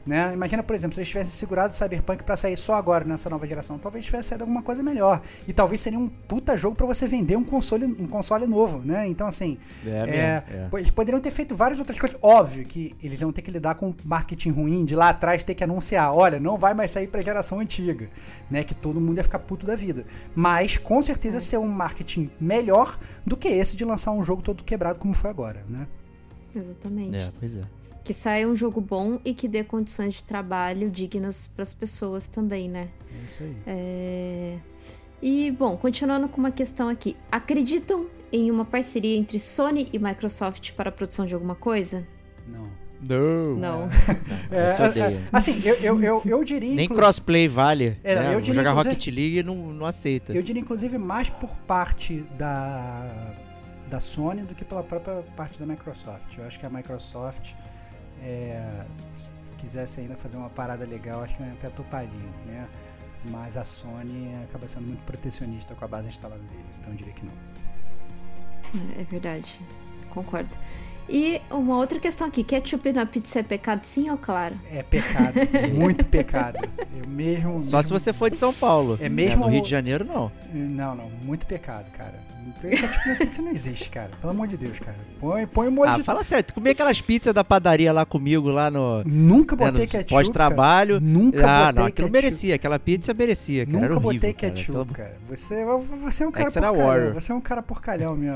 Né? Imagina, por exemplo, se eles tivessem segurado o Cyberpunk para sair só agora nessa nova geração, talvez tivesse saído alguma coisa melhor. E talvez seria um puta jogo para você vender um console, um console novo, né? Então, assim, é, é, é. eles poderiam ter feito várias outras coisas. Óbvio que eles vão ter que lidar com marketing ruim de lá atrás, ter que anunciar, olha, não vai mais sair pra geração antiga, né? Que todo mundo ia ficar puto da vida. Mas, com certeza, ser um marketing melhor do que esse de lançar um jogo todo quebrado como foi agora, né? Exatamente. É, pois é. Que saia um jogo bom e que dê condições de trabalho dignas para as pessoas também, né? É isso aí. É... E, bom, continuando com uma questão aqui. Acreditam em uma parceria entre Sony e Microsoft para a produção de alguma coisa? Não. Não. Não. É, é, assim, eu, eu, eu, eu diria. Nem crossplay vale. É, né? eu diria, jogar Rocket League e não, não aceita. Eu diria, inclusive, mais por parte da, da Sony do que pela própria parte da Microsoft. Eu acho que a Microsoft é, se quisesse ainda fazer uma parada legal, acho que até toparia, né? Mas a Sony acaba sendo muito protecionista com a base instalada deles, então eu diria que não. É verdade, concordo. E uma outra questão aqui, ketchup na pizza é pecado sim ou claro? É pecado, muito pecado. Eu mesmo, Só mesmo... se você for de São Paulo. É mesmo é, no Rio de Janeiro não. Não, não, muito pecado, cara. Na pizza não existe, cara. Pelo amor de Deus, cara. Põe, põe molho ah, de... fala sério, tu comia aquelas pizzas da padaria lá comigo, lá no... Nunca né, botei ketchup, Pós-trabalho. Nunca ah, botei não, aquilo ketchup. merecia. Aquela pizza merecia, cara. Nunca horrível, botei ketchup, cara. cara. Você, você é um cara Extra porcalhão. War. Você é um cara porcalhão, meu.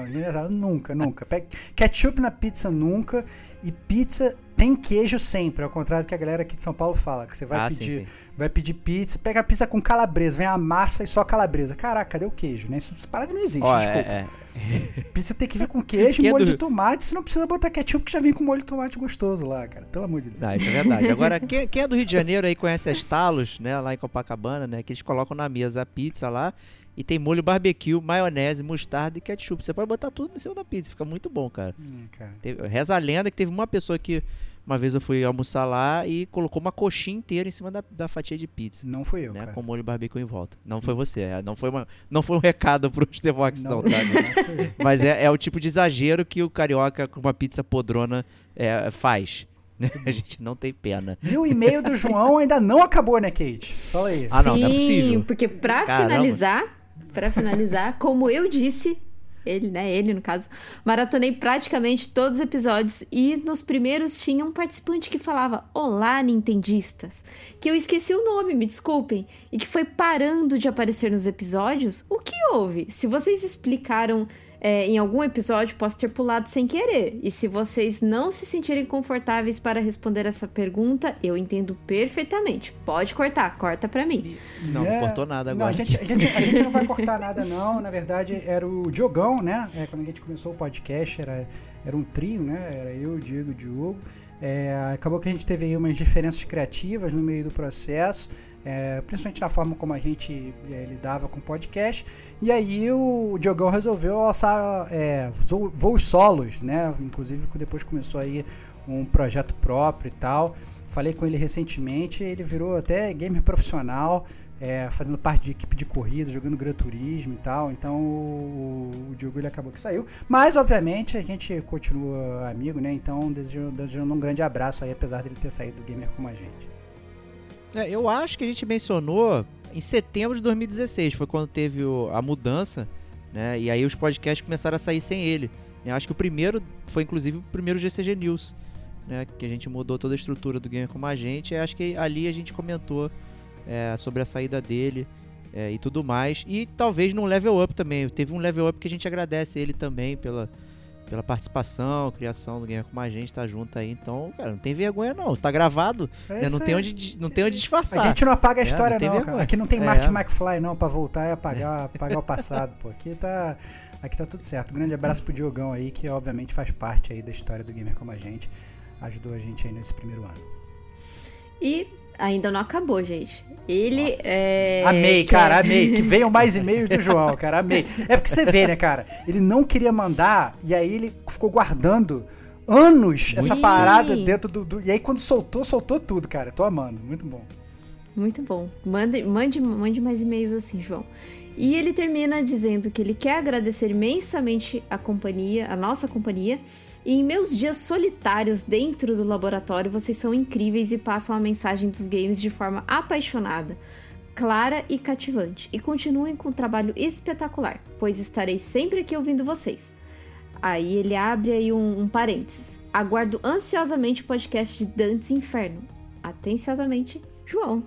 Nunca, nunca. Ketchup na pizza, nunca. E pizza tem queijo sempre, ao contrário do que a galera aqui de São Paulo fala, que você vai ah, pedir, sim, sim. vai pedir pizza, pega a pizza com calabresa, vem a massa e só calabresa. Caraca, cadê o queijo, né? Essa parada não existe, oh, desculpa. É, é. Pizza tem que vir com queijo e é molho do... de tomate, você não precisa botar ketchup que já vem com molho de tomate gostoso lá, cara. Pelo amor de Deus. Não, isso é verdade. Agora, quem, quem é do Rio de Janeiro aí conhece as talos, né, lá em Copacabana, né, que eles colocam na mesa a pizza lá e tem molho barbecue, maionese, mostarda e ketchup. Você pode botar tudo em cima da pizza, fica muito bom, cara. Hum, cara. Teve, reza a lenda que teve uma pessoa que uma vez eu fui almoçar lá e colocou uma coxinha inteira em cima da, da fatia de pizza. Não fui eu, né? cara. Com molho barbecue em volta. Não foi você. É, não, foi uma, não foi um recado pro Stevox, não, não, tá? Não Mas é, é, o tipo de exagero que o carioca com uma pizza podrona é, faz. A gente não tem pena. E o e-mail do João ainda não acabou, né, Kate? Fala aí. Ah, não, Sim, não é possível. porque pra Caramba. finalizar, para finalizar, como eu disse, ele, né? Ele, no caso. Maratonei praticamente todos os episódios e nos primeiros tinha um participante que falava Olá, Nintendistas. Que eu esqueci o nome, me desculpem. E que foi parando de aparecer nos episódios. O que houve? Se vocês explicaram é, em algum episódio posso ter pulado sem querer. E se vocês não se sentirem confortáveis para responder essa pergunta, eu entendo perfeitamente. Pode cortar, corta para mim. Não, é, cortou nada agora. Não, a gente, a, gente, a gente não vai cortar nada, não. Na verdade, era o Diogão, né? É, quando a gente começou o podcast, era, era um trio, né? Era eu, o Diego e o Diogo. É, acabou que a gente teve aí umas diferenças criativas no meio do processo é, principalmente na forma como a gente é, lidava com podcast. E aí o Diogão resolveu alçar é, voos solos, né? Inclusive depois começou aí um projeto próprio e tal. Falei com ele recentemente, ele virou até gamer profissional, é, fazendo parte de equipe de corrida, jogando Gran Turismo e tal. Então o, o Diogo ele acabou que saiu. Mas, obviamente, a gente continua amigo, né? Então, desejando, desejando um grande abraço aí, apesar dele ter saído do gamer como a gente. É, eu acho que a gente mencionou em setembro de 2016, foi quando teve o, a mudança, né? E aí os podcasts começaram a sair sem ele. Eu acho que o primeiro foi inclusive o primeiro GCG News, né? Que a gente mudou toda a estrutura do Gamer como a gente. E acho que ali a gente comentou é, sobre a saída dele é, e tudo mais. E talvez num level up também. Teve um level up que a gente agradece ele também pela pela participação, criação do Gamer com a gente, tá junto aí. Então, cara, não tem vergonha não. Tá gravado, é né? não, tem onde, não tem onde disfarçar. A gente não apaga a é, história não, não Aqui não tem é. Martin McFly não pra voltar e apagar, apagar o passado, pô. Aqui tá, aqui tá tudo certo. Um grande abraço pro Diogão aí, que obviamente faz parte aí da história do Gamer como a gente. Ajudou a gente aí nesse primeiro ano. E ainda não acabou, gente. Ele é. Amei, cara, amei. Que venham mais e-mails do João, cara, amei. É porque você vê, né, cara? Ele não queria mandar e aí ele ficou guardando anos Sim. essa parada dentro do, do, E aí quando soltou, soltou tudo, cara. Tô amando. Muito bom. Muito bom. Mande, mande, mande mais e-mails assim, João. E ele termina dizendo que ele quer agradecer imensamente a companhia, a nossa companhia e em meus dias solitários dentro do laboratório, vocês são incríveis e passam a mensagem dos games de forma apaixonada, clara e cativante. E continuem com um trabalho espetacular, pois estarei sempre aqui ouvindo vocês. Aí ele abre aí um, um parênteses. Aguardo ansiosamente o podcast de Dantes Inferno. Atenciosamente, João.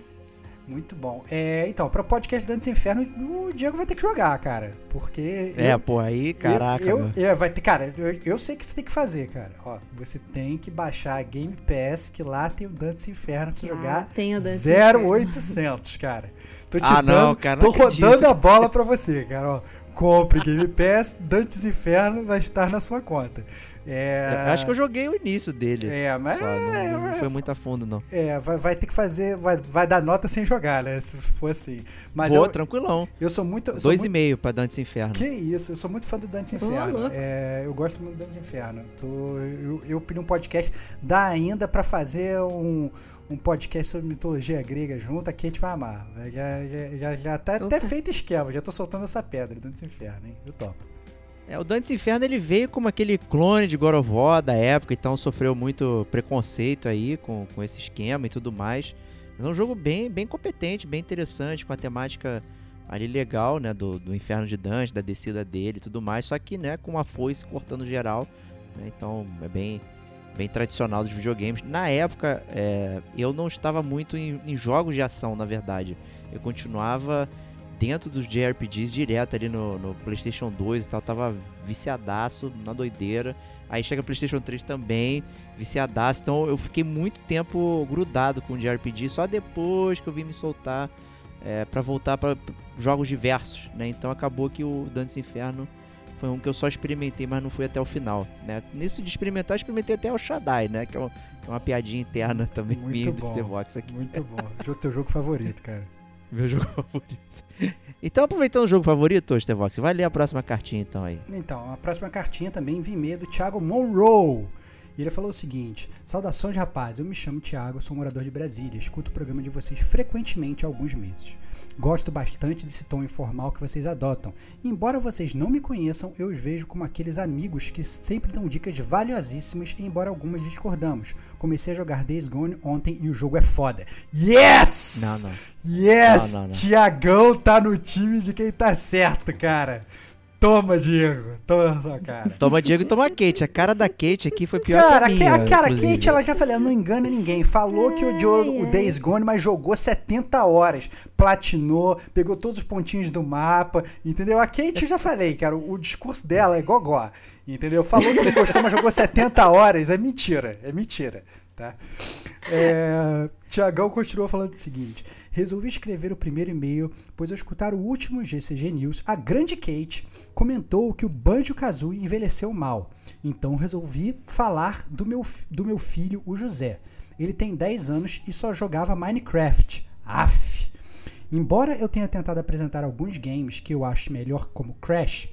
Muito bom. É, então, pra podcast Dantes Inferno, o Diego vai ter que jogar, cara. Porque. É, eu, pô, aí, caraca. Eu, eu, eu, vai ter, cara, eu, eu sei que você tem que fazer, cara. Ó, você tem que baixar a Game Pass, que lá tem o Dantes Inferno pra você ah, jogar. Tem o Dantes 0800, cara. Tô te ah, dando. Não, cara, tô rodando a bola pra você, cara. Ó, compre Game Pass, Dantes Inferno vai estar na sua conta. É... Eu acho que eu joguei o início dele. É, mas. Não, não, foi muito a fundo, não. É, vai, vai ter que fazer. Vai, vai dar nota sem jogar, né? Se for assim. Mas Boa, eu, tranquilão. Eu sou muito. Dois muito... e meio pra Dantes Inferno. Que isso, eu sou muito fã do Dantes Inferno. É, eu gosto muito do Dantes Inferno. Tô, eu, eu pedi um podcast. Dá ainda pra fazer um um podcast sobre mitologia grega junto, aqui a gente vai amar. Já, já, já, já tá Opa. até feito esquema, já tô soltando essa pedra dentro desse inferno, hein? Eu topo. É, o Dantes Inferno ele veio como aquele clone de God of War da época, então sofreu muito preconceito aí com, com esse esquema e tudo mais. Mas é um jogo bem, bem competente, bem interessante, com a temática ali legal, né, do, do Inferno de Dante, da descida dele e tudo mais, só que, né, com uma foice cortando geral, né, então é bem, bem tradicional dos videogames. Na época, é, eu não estava muito em, em jogos de ação, na verdade. Eu continuava dentro dos JRPGs direto ali no, no, PlayStation 2 e tal, tava viciadaço na doideira. Aí chega PlayStation 3 também, viciadaço. Então eu fiquei muito tempo grudado com o JRPG, só depois que eu vim me soltar é, para voltar para jogos diversos, né? Então acabou que o Dantes Inferno foi um que eu só experimentei, mas não fui até o final, né? Nisso de experimentar, experimentei até o Shaddai, né? Que é, uma, que é uma piadinha interna também muito minha bom, do Vox aqui. Muito bom. O teu jogo favorito, cara. Meu jogo favorito. Então, aproveitando o jogo favorito, Stevox, vai ler a próxima cartinha então aí. Então, a próxima cartinha também vem meio do Thiago Monroe. E ele falou o seguinte: Saudações, rapaz. Eu me chamo Thiago, sou morador de Brasília. Escuto o programa de vocês frequentemente há alguns meses. Gosto bastante desse tom informal que vocês adotam. E, embora vocês não me conheçam, eu os vejo como aqueles amigos que sempre dão dicas valiosíssimas, embora algumas discordamos. Comecei a jogar Days Gone ontem e o jogo é foda. Yes! Não, não. Yes! Não, não, não. Tiagão tá no time de quem tá certo, cara. Toma, Diego. Toma na sua cara. Toma, Diego e toma Kate. A cara da Kate aqui foi pior cara, que a minha. A cara, inclusive. Kate, ela já falei, ela não engana ninguém. Falou que odiou o Days Gone, mas jogou 70 horas. Platinou, pegou todos os pontinhos do mapa, entendeu? A Kate, já falei, cara, o, o discurso dela é gogó, entendeu? Falou que não gostou, mas jogou 70 horas. É mentira, é mentira, tá? É, Tiagão continuou falando o seguinte resolvi escrever o primeiro e-mail, pois ao escutar o último GCG News, a grande Kate comentou que o Banjo-Kazooie envelheceu mal. Então resolvi falar do meu, do meu filho, o José. Ele tem 10 anos e só jogava Minecraft. Aff! Embora eu tenha tentado apresentar alguns games que eu acho melhor, como Crash,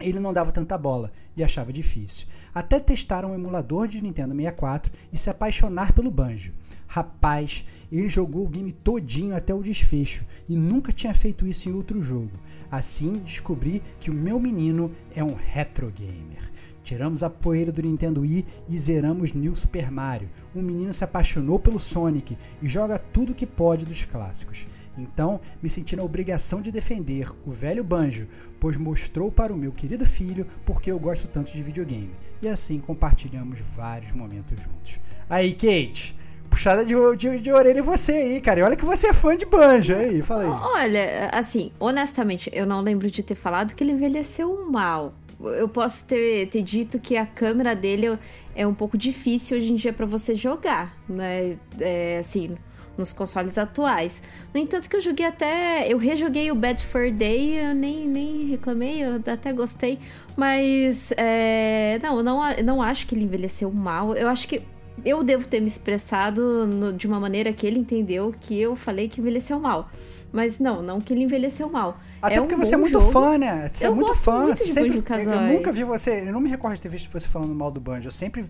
ele não dava tanta bola e achava difícil. Até testar um emulador de Nintendo 64 e se apaixonar pelo Banjo. Rapaz, ele jogou o game todinho até o desfecho e nunca tinha feito isso em outro jogo. Assim, descobri que o meu menino é um retro gamer. Tiramos a poeira do Nintendo Wii e zeramos New Super Mario. O menino se apaixonou pelo Sonic e joga tudo que pode dos clássicos. Então, me senti na obrigação de defender o velho Banjo, pois mostrou para o meu querido filho porque eu gosto tanto de videogame. E assim compartilhamos vários momentos juntos. Aí, Kate, puxada de, de, de orelha você aí, cara. E olha que você é fã de banjo aí, fala aí. Olha, assim, honestamente, eu não lembro de ter falado que ele envelheceu mal. Eu posso ter, ter dito que a câmera dele é um pouco difícil hoje em dia para você jogar, né? É, assim, nos consoles atuais. No entanto, que eu joguei até. Eu rejoguei o Bad Fur Day, eu nem, nem reclamei, eu até gostei. Mas. É, não, não, não acho que ele envelheceu mal. Eu acho que eu devo ter me expressado no, de uma maneira que ele entendeu que eu falei que envelheceu mal. Mas não, não que ele envelheceu mal. Até é porque um você é muito jogo. fã, né? Você eu é muito gosto fã. Muito você de sempre, Banjo eu, nunca vi você. Eu não me recordo de ter visto você falando mal do Banjo. Eu sempre.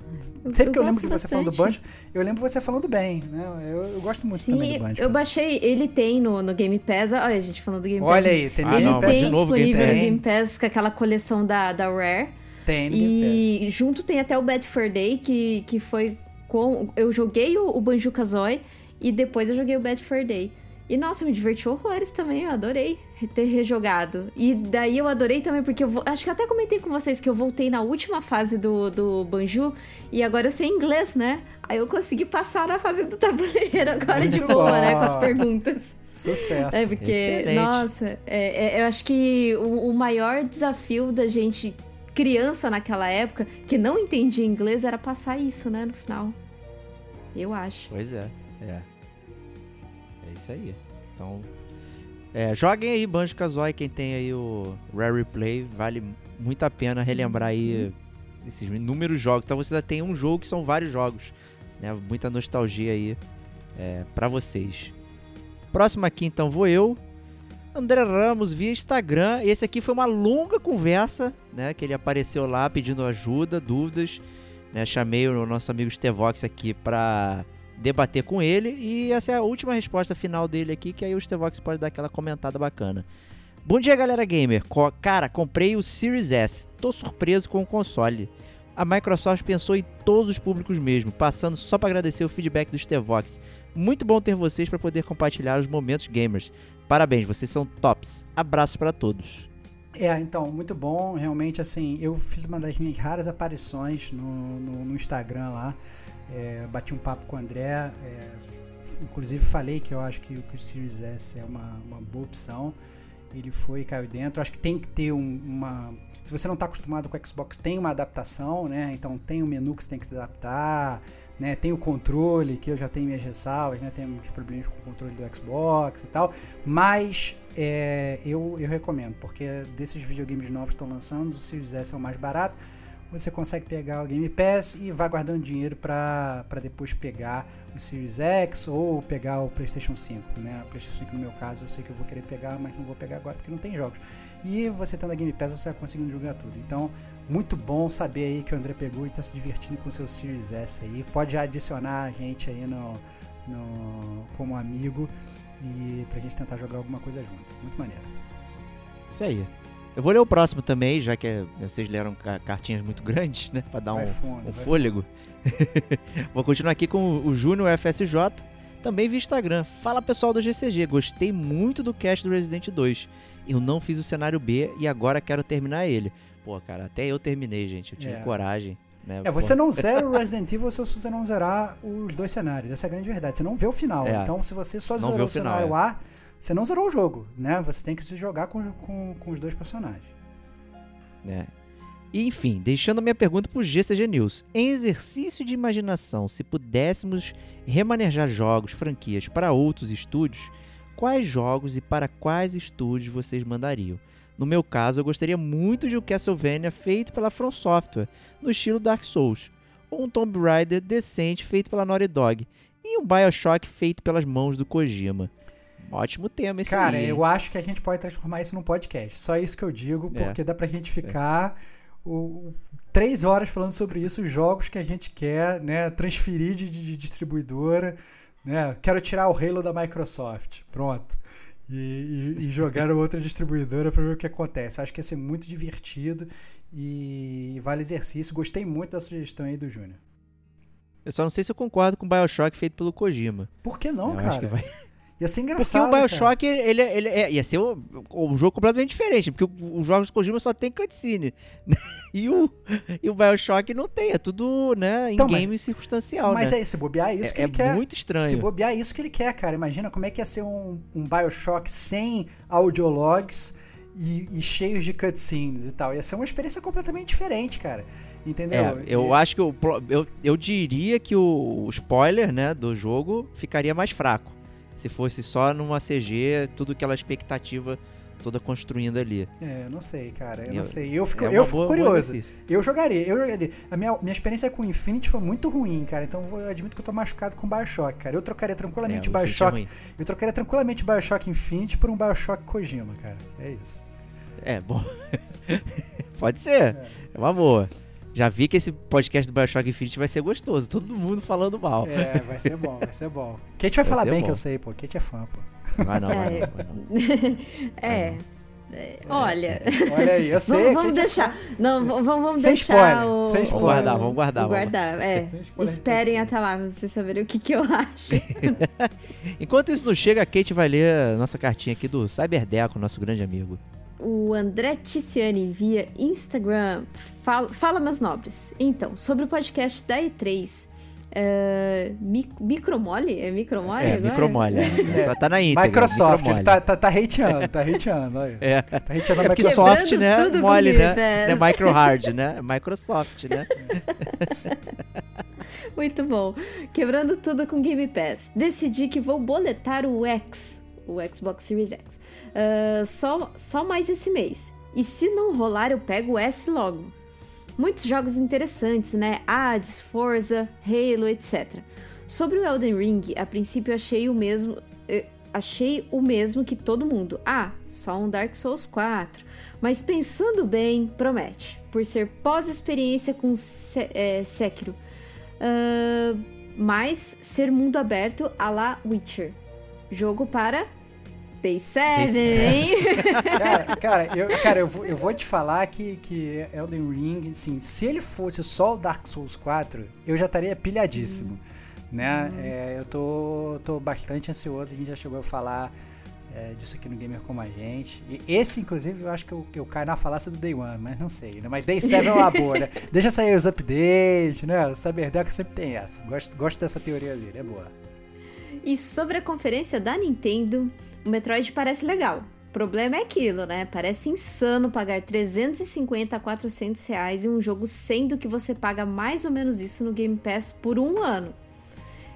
Sempre eu que eu lembro de você falando do. Banjo, eu lembro você falando bem. Né? Eu, eu gosto muito Sim, também do Banjo. eu baixei. Ele tem no, no Game Pass. Olha, a gente falando do Game Pass. Olha aí, tem Ah, Game Ele não, Pass tem de novo Game disponível no Pass. Game Pass com aquela coleção da, da Rare. Tem no Game Pass. E junto tem até o Bad Fur Day, que, que foi com. Eu joguei o, o Banjo Kazooie e depois eu joguei o Bad Fur Day. E nossa, me divertiu horrores também, eu adorei ter rejogado. E daí eu adorei também, porque eu vou, acho que até comentei com vocês que eu voltei na última fase do, do Banjo e agora eu sei inglês, né? Aí eu consegui passar na fase do tabuleiro agora de boa, bom. né? Com as perguntas. Sucesso. É, porque, Excelente. nossa, é, é, eu acho que o, o maior desafio da gente, criança naquela época, que não entendia inglês, era passar isso, né, no final. Eu acho. Pois é, é. É isso aí. Então, é, joguem aí Banjo Kazooie, quem tem aí o Rare Replay, vale muito a pena relembrar aí esses inúmeros jogos. Então você ainda tem um jogo que são vários jogos, né? Muita nostalgia aí é, para vocês. Próximo aqui então vou eu, André Ramos via Instagram. Esse aqui foi uma longa conversa, né? Que ele apareceu lá pedindo ajuda, dúvidas. Né, chamei o nosso amigo Stevox aqui pra debater com ele. E essa é a última resposta final dele aqui, que aí o Stevox pode dar aquela comentada bacana. Bom dia, galera gamer. Co- cara, comprei o Series S. Tô surpreso com o console. A Microsoft pensou em todos os públicos mesmo, passando só para agradecer o feedback do Stevox. Muito bom ter vocês para poder compartilhar os momentos gamers. Parabéns, vocês são tops. Abraço para todos. É, então, muito bom. Realmente, assim, eu fiz uma das minhas raras aparições no, no, no Instagram lá. É, bati um papo com o André. é, inclusive, falei que eu acho que, o- que o Series S é uma, uma boa opção. ele foi e caiu dentro. Acho que tem que ter um, uma. Se você não está acostumado com o Xbox, tem uma adaptação, né? Então tem o menu que você tem que se adaptar, né? Tem o controle, que eu já tenho minhas ressalvas, né? Tem muitos problemas com o controle do Xbox e tal. Mas é, eu, eu recomendo, porque desses videogames novos que estão lançando, o Series S é o mais barato você consegue pegar o Game Pass e vai guardando dinheiro para depois pegar o Series X ou pegar o PlayStation 5. Né? O PlayStation 5, no meu caso, eu sei que eu vou querer pegar, mas não vou pegar agora porque não tem jogos. E você tendo a Game Pass, você vai conseguindo jogar tudo. Então, muito bom saber aí que o André pegou e está se divertindo com o seu Series S aí. Pode já adicionar a gente aí no, no, como amigo e pra gente tentar jogar alguma coisa junto. Muito maneiro. Isso aí. Eu vou ler o próximo também, já que vocês leram cartinhas muito grandes, né? Pra dar um, fundo, um fôlego. vou continuar aqui com o Júnior FSJ, também via Instagram. Fala pessoal do GCG, gostei muito do cast do Resident 2. Eu não fiz o cenário B e agora quero terminar ele. Pô, cara, até eu terminei, gente. Eu tive é. coragem. Né? É, você não zera o Resident Evil se você não zerar os dois cenários. Essa é a grande verdade. Você não vê o final. É. Então, se você só zerou o, final, cenário é. A você não zerou o jogo, né? Você tem que se jogar com, com, com os dois personagens. É. E, enfim, deixando a minha pergunta para o GCG News. Em exercício de imaginação, se pudéssemos remanejar jogos, franquias para outros estúdios, quais jogos e para quais estúdios vocês mandariam? No meu caso, eu gostaria muito de um Castlevania feito pela From Software, no estilo Dark Souls, ou um Tomb Raider decente feito pela Naughty Dog, e um BioShock feito pelas mãos do Kojima. Ótimo tema esse Cara, aí. eu acho que a gente pode transformar isso num podcast. Só isso que eu digo, é. porque é. dá pra gente ficar é. o, três horas falando sobre isso, os jogos que a gente quer né, transferir de, de distribuidora. Né? Quero tirar o Halo da Microsoft. Pronto. E, e, e jogar outra distribuidora para ver o que acontece. Acho que ia ser muito divertido e vale exercício. Gostei muito da sugestão aí do Júnior. Eu só não sei se eu concordo com o Bioshock feito pelo Kojima. Por que não, eu cara? Vai... Ia ser engraçado. Porque o Bioshock, ele, ele, é, ia ser um, um, jogo completamente diferente. Porque os jogos do Kojima só tem cutscene. e, o, e o Bioshock não tem. É tudo, né, em então, game mas, circunstancial. Mas né? é, se bobear é isso é, que ele é quer. É muito estranho. Se bobear é isso que ele quer, cara. Imagina como é que ia ser um, um Bioshock sem audiologs e, e cheios de cutscenes e tal. Ia ser uma experiência completamente diferente, cara. Entendeu? É, eu e... acho que eu, eu, eu diria que o, o spoiler né, do jogo ficaria mais fraco se fosse só numa CG, tudo aquela expectativa toda construindo ali. É, eu não sei, cara. Eu, eu não sei. Eu fico, é eu fico boa, curioso. Boa eu jogaria, eu jogaria. A minha, minha experiência com o Infinity foi muito ruim, cara. Então eu admito que eu tô machucado com Bioshock, cara. Eu trocaria tranquilamente é, Bioshock. É eu trocaria tranquilamente Bioshock Infinity por um Bioshock Kojima, cara. É isso. É, bom. Pode ser. É. é uma boa. Já vi que esse podcast do Bioshock Infinite vai ser gostoso. Todo mundo falando mal. É, vai ser bom, vai ser bom. Kate vai, vai falar bem bom. que eu sei, pô. Kate é fã, pô. Vai não, vai não. Vai não. é. É, olha. Olha aí, eu sei. vamos, vamos é deixar. É não, vamos, vamos sem deixar spoiler, o. Sem spoiler. Vamos guardar, vamos guardar. Vamos guardar, é. Esperem até lá pra vocês saberem o que, que eu acho. Enquanto isso não chega, a Kate vai ler a nossa cartinha aqui do Cyberdeco, nosso grande amigo o André Ticiani via Instagram. Fala, fala, meus nobres. Então, sobre o podcast da E3. Uh, mic micromole? É micromole é, agora? Micromole, é. Tá, tá, na íntegra. Microsoft, ele tá, tá, tá hateando, tá hateando. Aí. É. Tá hateando a é Microsoft, né? Mole, né? É micro hard, né? Microsoft, né? Muito bom. Quebrando tudo com Game Pass. Decidi que vou boletar o X, o Xbox Series X. Uh, só, só mais esse mês. E se não rolar, eu pego o S logo. Muitos jogos interessantes, né? Hades, Forza, Halo, etc. Sobre o Elden Ring, a princípio achei o mesmo. achei o mesmo que todo mundo. Ah, só um Dark Souls 4. Mas pensando bem, promete. Por ser pós-experiência com Se é, Sekiro. Uh, mas ser mundo aberto a la Witcher. Jogo para Day 7, hein? cara, cara, eu, cara eu, vou, eu vou te falar que, que Elden Ring, assim, se ele fosse só o Dark Souls 4, eu já estaria pilhadíssimo. Hum. Né? Hum. É, eu tô, tô bastante ansioso, a gente já chegou a falar é, disso aqui no Gamer Como a Gente. E esse, inclusive, eu acho que eu, eu caio na falácia do Day One, mas não sei, né? Mas Day 7 é uma boa, né? Deixa sair os updates, né? O Cyberdeck sempre tem essa. Gosto, gosto dessa teoria dele, é boa. E sobre a conferência da Nintendo, o Metroid parece legal. O problema é aquilo, né? Parece insano pagar 350 a 400 reais em um jogo, sendo que você paga mais ou menos isso no Game Pass por um ano.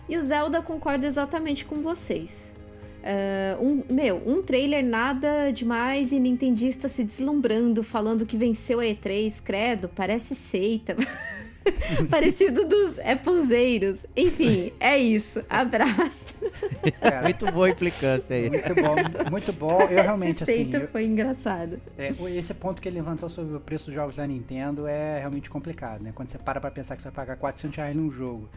E o Zelda concorda exatamente com vocês. Uh, um, meu, um trailer nada demais e nintendista se deslumbrando, falando que venceu a E3, credo, parece seita. Parecido dos Applezeiros. Enfim, é isso. Abraço. É, muito boa a implicância aí. Muito bom, muito bom. Eu realmente, assim... Eu, foi engraçado. É, esse ponto que ele levantou sobre o preço dos jogos da Nintendo é realmente complicado, né? Quando você para pra pensar que você vai pagar 400 reais num jogo,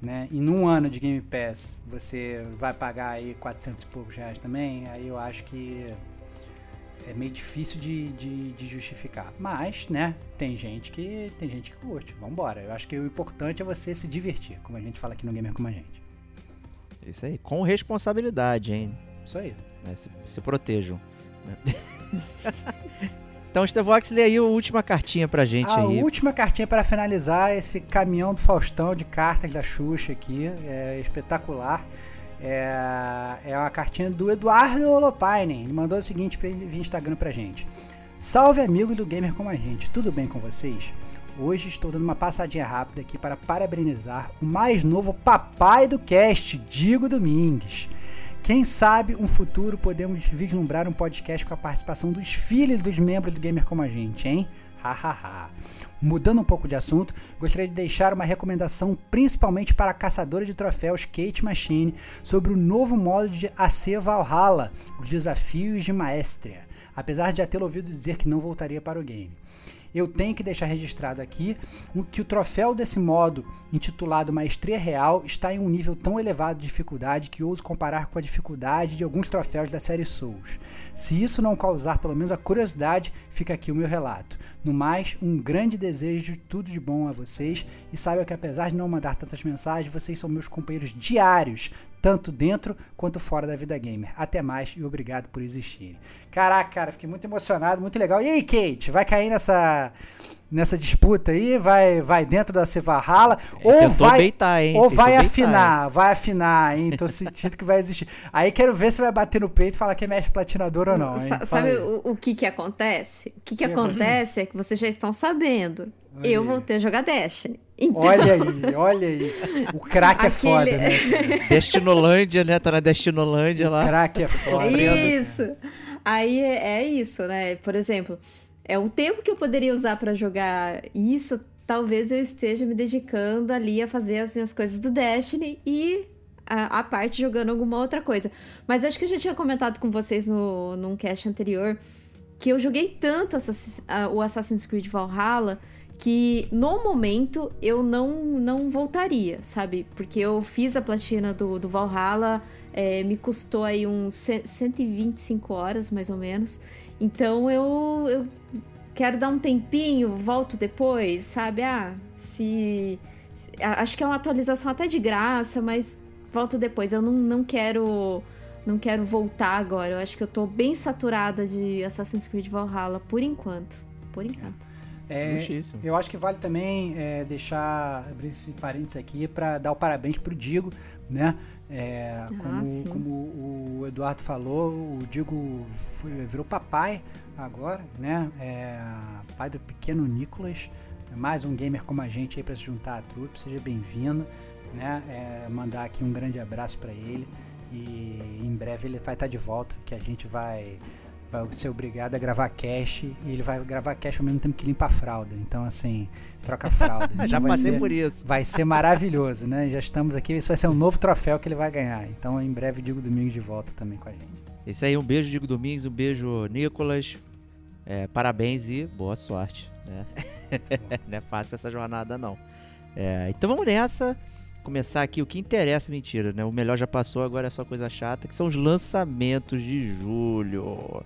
né? E num ano de Game Pass você vai pagar aí 400 e poucos reais também, aí eu acho que é meio difícil de, de, de, justificar. Mas, né, tem gente que tem gente que curte. Vambora. Eu acho que o importante é você se divertir, como a gente fala aqui no Gamer Como a Gente. Isso aí, com responsabilidade, hein? Isso aí. É, se, se, protejam. Então, Stevox, lê aí a última cartinha pra gente a aí. A última cartinha para finalizar esse caminhão do Faustão de cartas da Xuxa aqui. É espetacular. É, é uma cartinha do Eduardo Holopainen. Ele mandou o seguinte via Instagram pra gente. Salve amigo do Gamer como a gente, tudo bem com vocês? Hoje estou dando uma passadinha rápida aqui para parabenizar o mais novo papai do cast, Digo Domingues. Quem sabe um futuro podemos vislumbrar um podcast com a participação dos filhos dos membros do Gamer como a gente, hein? Hahaha. Mudando um pouco de assunto, gostaria de deixar uma recomendação principalmente para a caçadora de troféus Kate Machine sobre o novo modo de AC Valhalla, os desafios de maestria, apesar de já ter ouvido dizer que não voltaria para o game eu tenho que deixar registrado aqui que o troféu desse modo, intitulado Maestria Real, está em um nível tão elevado de dificuldade que ouso comparar com a dificuldade de alguns troféus da série Souls. Se isso não causar pelo menos a curiosidade, fica aqui o meu relato. No mais, um grande desejo de tudo de bom a vocês e saiba que apesar de não mandar tantas mensagens, vocês são meus companheiros diários, tanto dentro quanto fora da vida gamer. Até mais e obrigado por existirem. Caraca, cara, fiquei muito emocionado, muito legal. E aí, Kate, vai cair nessa nessa disputa aí? Vai vai dentro da Cevarrala ou vai beitar, hein? ou Tentou vai beitar, afinar, hein? vai afinar, hein? Tô sentindo que vai existir. Aí quero ver se vai bater no peito e falar que é mestre platinador ou não, hein? Sabe o, o, que que acontece? O que que, que acontece é que vocês já estão sabendo. Olha eu vou ter jogar Destiny. Então... Olha aí, olha aí. O crack é foda, né? Destinolândia, né? Tá na Destinolândia lá. O crack é foda. Isso. Aí é, é isso, né? Por exemplo, é o tempo que eu poderia usar para jogar isso, talvez eu esteja me dedicando ali a fazer as minhas coisas do Destiny e a, a parte jogando alguma outra coisa. Mas acho que eu já tinha comentado com vocês no, num cast anterior que eu joguei tanto Assassin's, uh, o Assassin's Creed Valhalla que no momento eu não, não voltaria, sabe? Porque eu fiz a platina do, do Valhalla, é, me custou aí uns 125 horas mais ou menos. Então eu, eu quero dar um tempinho, volto depois, sabe? Ah, se. Acho que é uma atualização até de graça, mas volto depois. Eu não, não quero. Não quero voltar agora. Eu acho que eu tô bem saturada de Assassin's Creed Valhalla por enquanto. Por enquanto. É, eu acho que vale também é, deixar abrir esse parênteses aqui para dar o parabéns pro Digo, né? É, ah, como, como, o Eduardo falou, o Digo foi, virou papai agora, né? É, pai do pequeno Nicolas, mais um gamer como a gente aí para se juntar à trupe, seja bem-vindo, né? É, mandar aqui um grande abraço para ele e em breve ele vai estar de volta, que a gente vai vai ser obrigado a gravar cash e ele vai gravar cash ao mesmo tempo que limpa a fralda. Então, assim, troca a fralda. Então, Já passei ser, por isso. Vai ser maravilhoso, né? Já estamos aqui. Esse vai ser um novo troféu que ele vai ganhar. Então, em breve, Digo Domingos de volta também com a gente. Esse aí, um beijo, Digo Domingos, um beijo, Nicolas. É, parabéns e boa sorte. Né? não é fácil essa jornada, não. É, então vamos nessa. Começar aqui o que interessa, mentira, né? O melhor já passou, agora é só coisa chata, que são os lançamentos de julho.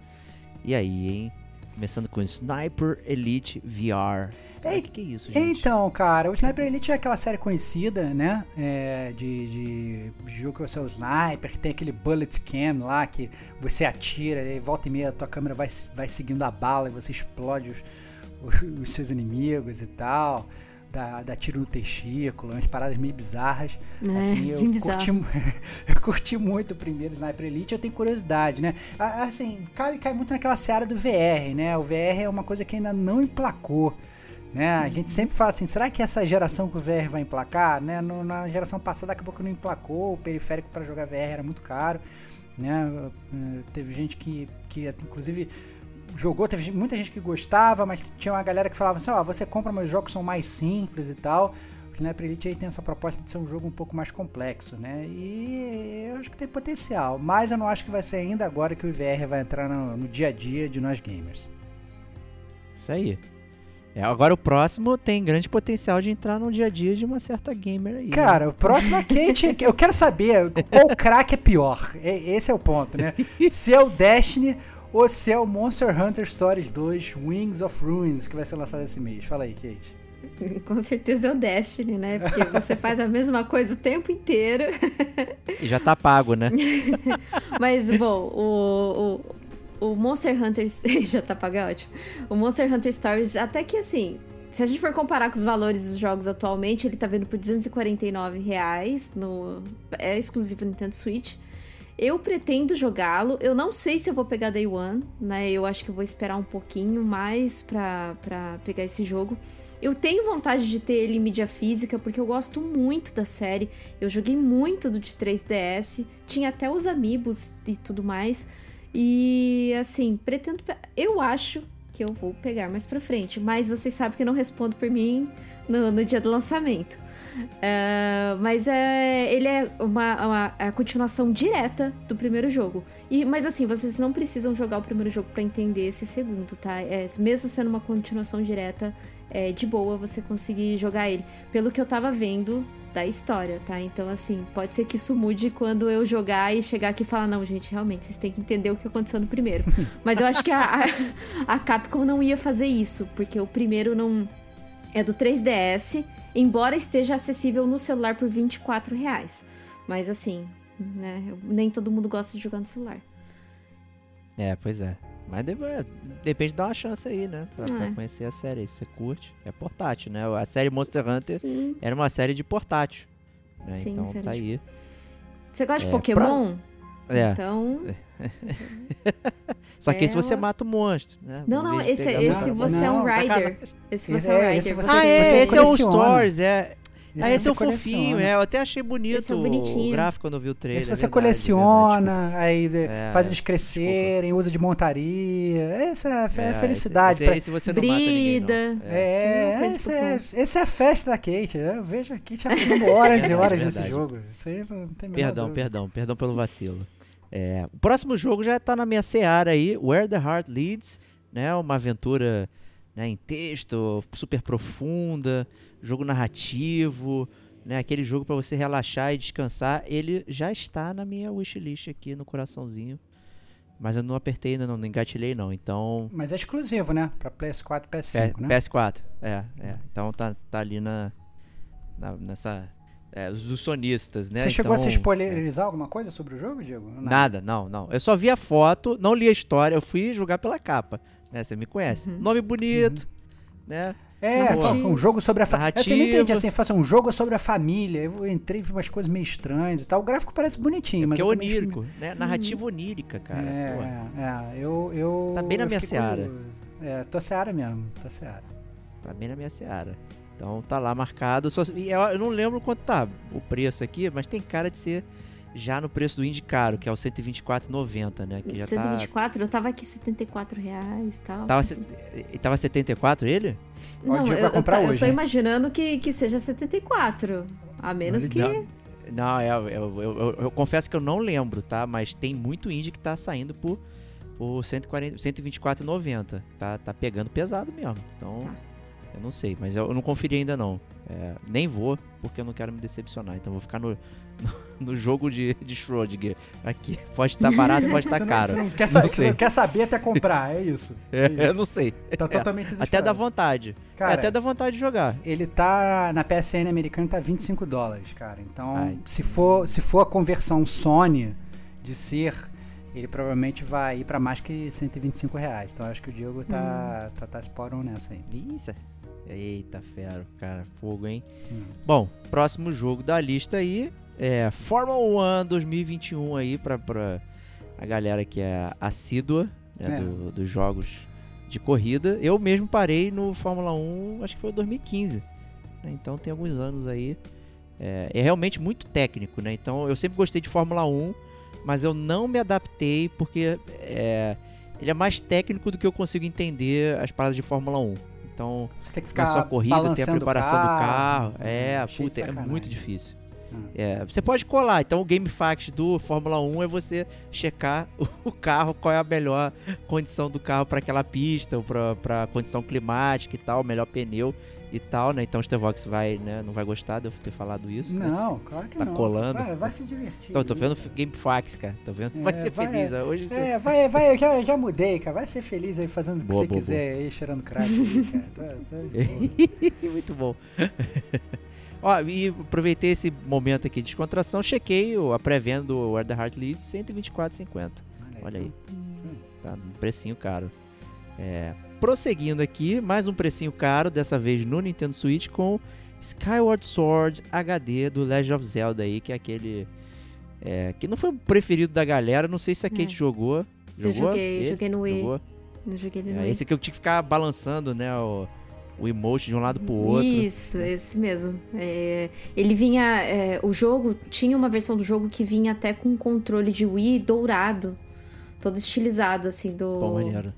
E aí, hein? Começando com Sniper Elite VR. O que, que, é isso, gente? Então, cara, o Sniper Elite é aquela série conhecida, né? É, de, de, jogo que você é o sniper, que tem aquele bullet cam lá, que você atira e volta e meia a tua câmera vai, vai seguindo a bala e você explode os, os seus inimigos e tal. Da, da tiro no testículo, umas paradas meio bizarras. É, assim, eu curti, eu curti muito o primeiro Sniper Elite, eu tenho curiosidade, né? Assim, cai, cai muito naquela seara do VR, né? O VR é uma coisa que ainda não emplacou. Né? A gente sempre fala assim, será que essa geração que o VR vai emplacar? Né? No, na geração passada acabou que não emplacou, o periférico para jogar VR era muito caro. Né? Teve gente que, que inclusive jogou, teve muita gente que gostava, mas tinha uma galera que falava assim, ó, oh, você compra meus jogos são mais simples e tal. O Sniper Elite aí tem essa proposta de ser um jogo um pouco mais complexo, né? E eu acho que tem potencial, mas eu não acho que vai ser ainda agora que o VR vai entrar no, no dia a dia de nós gamers. Isso aí. É, agora o próximo tem grande potencial de entrar no dia a dia de uma certa gamer aí. Né? Cara, né? o próximo é Kate. eu quero saber qual crack é pior. Esse é o ponto, né? Se é o Destiny ou se é o Monster Hunter Stories 2 Wings of Ruins, que vai ser lançado esse mês. Fala aí, Kate. Com certeza é o Destiny, né? Porque você faz a mesma coisa o tempo inteiro. E já tá pago, né? Mas, bom, o, o, o Monster Hunter. já tá pago, é ótimo. O Monster Hunter Stories, até que assim. Se a gente for comparar com os valores dos jogos atualmente, ele tá vendo por 249 reais no é exclusivo Nintendo Switch. Eu pretendo jogá-lo. Eu não sei se eu vou pegar Day One, né? Eu acho que eu vou esperar um pouquinho mais pra, pegar esse jogo. Eu tenho vontade de ter ele em mídia física, porque eu gosto muito da série. Eu joguei muito do de 3DS. Tinha até os amigos e tudo mais. E assim, pretendo. Eu acho que eu vou pegar mais pra frente. Mas vocês sabem que eu não respondo por mim no, no dia do lançamento. Uh, mas é, ele é uma, uma é a continuação direta do primeiro jogo. E, mas assim, vocês não precisam jogar o primeiro jogo para entender esse segundo, tá? É, mesmo sendo uma continuação direta, é de boa você conseguir jogar ele. Pelo que eu tava vendo da história, tá? Então, assim, pode ser que isso mude quando eu jogar e chegar aqui e falar: não, gente, realmente, vocês têm que entender o que aconteceu no primeiro. Mas eu acho que a, a, a Capcom não ia fazer isso, porque o primeiro não. É do 3DS embora esteja acessível no celular por 24 reais. Mas assim, né? Nem todo mundo gosta de jogar no celular. É, pois é. Mas é, depende de dar uma chance aí, né? Pra, é. pra conhecer a série. Se você curte. É portátil, né? A série Monster Hunter Sim. era uma série de portátil. Né? Sim, então tá de... aí. Você gosta é, de Pokémon? Pra... É. Então. Só que é esse você mata o monstro, né? Não, não, esse, esse você é um rider. Esse você é um rider. Você, ah, é, esse é o Stories, é. Esse ah, esse é um fofinho, é. Eu até achei bonito é o gráfico quando eu vi o trailer. Esse você verdade, coleciona, verdade, aí é, faz eles crescerem, desculpa. usa de montaria. Essa é, a é, felicidade. Esse, esse, você não Brida. mata ninguém, É, esse é, esse é a festa da Kate. Né? Eu vejo a Kate aprendendo horas e horas nesse jogo. Isso aí não tem Perdão, perdão, perdão pelo vacilo. É, o próximo jogo já está na minha seara aí, Where the Heart Leads, né? Uma aventura né, em texto, super profunda, jogo narrativo, né? Aquele jogo para você relaxar e descansar. Ele já está na minha wishlist aqui no coraçãozinho. Mas eu não apertei ainda, não, não engatilhei não, então... Mas é exclusivo, né? Pra PS4 e PS5, P né? PS4, é, é. Então tá, tá ali na, na nessa é, dos sonistas, né? Você chegou então, a se spoilerizar é. alguma coisa sobre o jogo, Diego? Nada. Nada. não, não. Eu só vi a foto, não li a história, eu fui jogar pela capa. Né? Você me conhece. Uhum. Nome bonito, uhum. né? É, um jogo sobre a família. Você não entende assim, faça um jogo sobre a família. Eu entrei e vi umas coisas meio estranhas e tal. O gráfico parece bonitinho, é mas. Que é onírico, né? Narrativa uhum. onírica, cara. É, é, eu, eu. Tá bem na minha seara. Curioso. É, tô seara mesmo, tô seara. Tá bem na minha seara. Então tá lá marcado. Só, eu não lembro quanto tá o preço aqui, mas tem cara de ser já no preço do Indy caro, que é o 124,90, né? Que já 124? Tá... Eu tava aqui 74 reais e tal. Tava, 70... tava 74 ele? Não, eu, eu, comprar eu, hoje, eu tô hein? imaginando que, que seja 74. A menos que. Não, não eu, eu, eu, eu, confesso que eu não lembro, tá? Mas tem muito Indy que tá saindo por, por 124,90. Tá, tá pegando pesado mesmo. Então. Tá. Eu não sei, mas eu não conferi ainda não. É, nem vou, porque eu não quero me decepcionar. Então vou ficar no, no, no jogo de, de Schrödinger. Aqui. Pode estar barato, pode estar caro. Você não, quer, não você quer saber até comprar, é isso. É, é isso. eu não sei. Tá totalmente é, Até dá vontade. Cara, é, até dá vontade de jogar. Ele tá na PSN americana, tá 25 dólares, cara. Então, se for, se for a conversão Sony de ser ele provavelmente vai ir para mais que 125 reais. Então acho que o Diego tá, hum. tá, tá on nessa aí. Isso, Eita, fera, cara, fogo, hein? Hum. Bom, próximo jogo da lista aí é Fórmula 1 2021 aí pra, pra a galera que é assídua né, é. do, dos jogos de corrida. Eu mesmo parei no Fórmula 1, acho que foi 2015. Né? Então tem alguns anos aí. É, é, realmente muito técnico, né? Então eu sempre gostei de Fórmula 1, mas eu não me adaptei porque é, ele é mais técnico do que eu consigo entender as paradas de Fórmula 1. Então, Você tem que ficar na sua corrida, tem a preparação carro, do carro. É, puta, é muito difícil. É, você pode colar. Então, o Game Fact do Fórmula 1 é você checar o carro, qual é a melhor condição do carro para aquela pista, ou para condição climática e tal, melhor pneu e tal, né? Então o Stevox vai, né, não vai gostar de eu ter falado isso. Né? Não, né? claro que tá não. Tá colando. Vai, vai se divertir. Então, tô vendo Game Facts, cara. Tô vendo. É, vai ser vai, feliz. É, Hoje é, vai, vai, eu já, já mudei, cara. Vai ser feliz aí fazendo o que você boa, quiser boa. aí, cheirando crack aí, cara. Tá, tá Muito bom. Ó, e aproveitei esse momento aqui de descontração, chequei a pré-venda do Where the Heart Leads, 124,50. Olha aí. Hum. Tá um precinho caro. É, prosseguindo aqui, mais um precinho caro, dessa vez no Nintendo Switch com Skyward Sword HD do Legend of Zelda aí, que é aquele é, que não foi o preferido da galera, não sei se a Kate é. jogou. Jogou? Eu joguei, e? joguei no Wii. Jogou? Eu joguei no é, Wii. Esse aqui eu tinha que ficar balançando, né, o, o emote de um lado pro outro. Isso, esse mesmo. É, ele vinha. É, o jogo tinha uma versão do jogo que vinha até com controle de Wii dourado. Todo estilizado, assim, do. Bom, maneiro.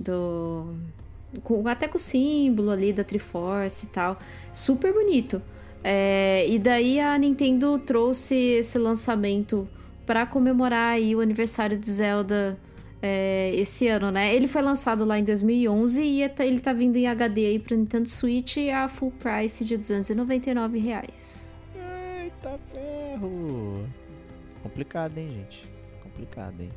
Do. Com, até com o símbolo ali da Triforce e tal. Super bonito. É, e daí a Nintendo trouxe esse lançamento para comemorar aí o aniversário de Zelda é, esse ano, né? Ele foi lançado lá em 2011 e é ele tá vindo em HD aí pro Nintendo Switch a full price de 299 reais. Eita ferro! Complicado, hein, gente? Complicado, hein?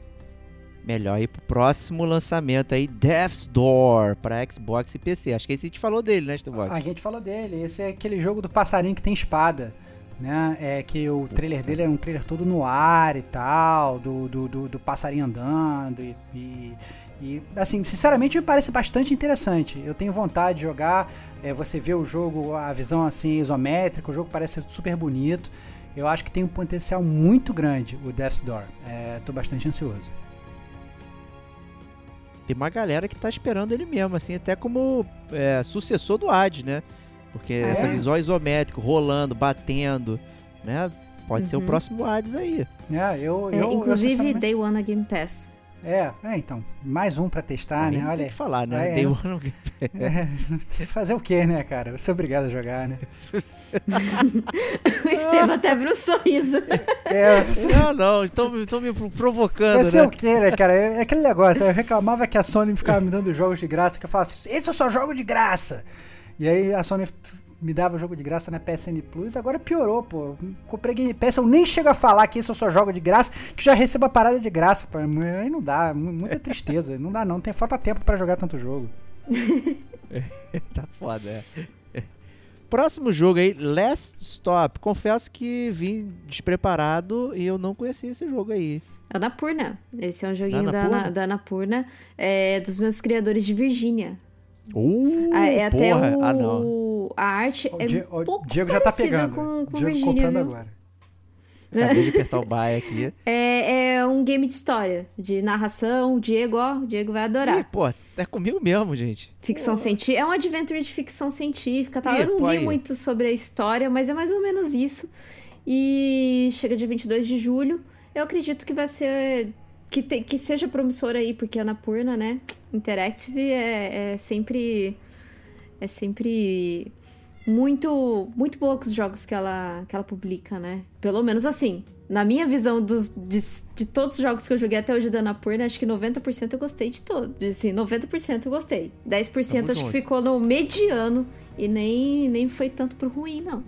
Melhor ir pro próximo lançamento aí, Death's Door, pra Xbox e PC. Acho que esse a gente falou dele, né, Stevox? A gente falou dele. Esse é aquele jogo do passarinho que tem espada né? É que o trailer dele era um trailer todo no ar e tal, do, do, do, do passarinho andando e, e, e, assim, sinceramente me parece bastante interessante. Eu tenho vontade de jogar, é, você vê o jogo, a visão assim isométrica, o jogo parece super bonito. Eu acho que tem um potencial muito grande o Death's Door. É, tô bastante ansioso. Tem uma galera que tá esperando ele mesmo, assim, até como é, sucessor do Ad, né? Porque ah, essa é? visual isométrico, rolando, batendo, né? Pode uhum. ser o uhum. próximo Hades aí. É, eu, é, eu Inclusive, eu, Day One Game Pass. É, é, então, mais um para testar, né? Olha, tem que falar, né? É, Day One no Game Pass. É, fazer o quê, né, cara? Eu sou obrigado a jogar, né? o Estevam até abriu um sorriso. É, não, não, estão, estão me provocando, Fazer né? o quê, né, cara? É aquele negócio, eu reclamava que a Sony ficava me dando jogos de graça, que eu falava assim, esse eu só jogo de graça. E aí a Sony me dava jogo de graça na PSN Plus, agora piorou, pô. Comprei Game Pass, eu nem chego a falar que isso eu só jogo de graça, que já recebo a parada de graça. Pô. Aí não dá, muita tristeza. não dá não, tem falta tempo para jogar tanto jogo. tá foda, é. Próximo jogo aí, Last Stop. Confesso que vim despreparado e eu não conhecia esse jogo aí. É o Napurna. Esse é um joguinho da, da, da Napurna, é, dos meus criadores de Virgínia. Uh, ah, é até porra. o... Ah, não. A arte o é Di um pouco Diego já tá pegando. Com, com Diego Virginia, comprando viu? agora. Acabei de apertar o buy aqui. É, é um game de história, de narração. O Diego, ó, o Diego vai adorar. Ih, pô, é comigo mesmo, gente. Ficção científica. É um adventure de ficção científica, tá? Ih, Eu não li muito sobre a história, mas é mais ou menos isso. E chega dia 22 de julho. Eu acredito que vai ser que, te, que seja promissora aí, porque a Anapurna, né? Interactive é, é sempre. É sempre muito muito poucos jogos que ela, que ela publica, né? Pelo menos assim. Na minha visão dos, de, de todos os jogos que eu joguei até hoje da Anapurna, acho que 90% eu gostei de todos. Assim, 90% eu gostei. 10% Tamo acho junto. que ficou no mediano e nem, nem foi tanto pro ruim, não.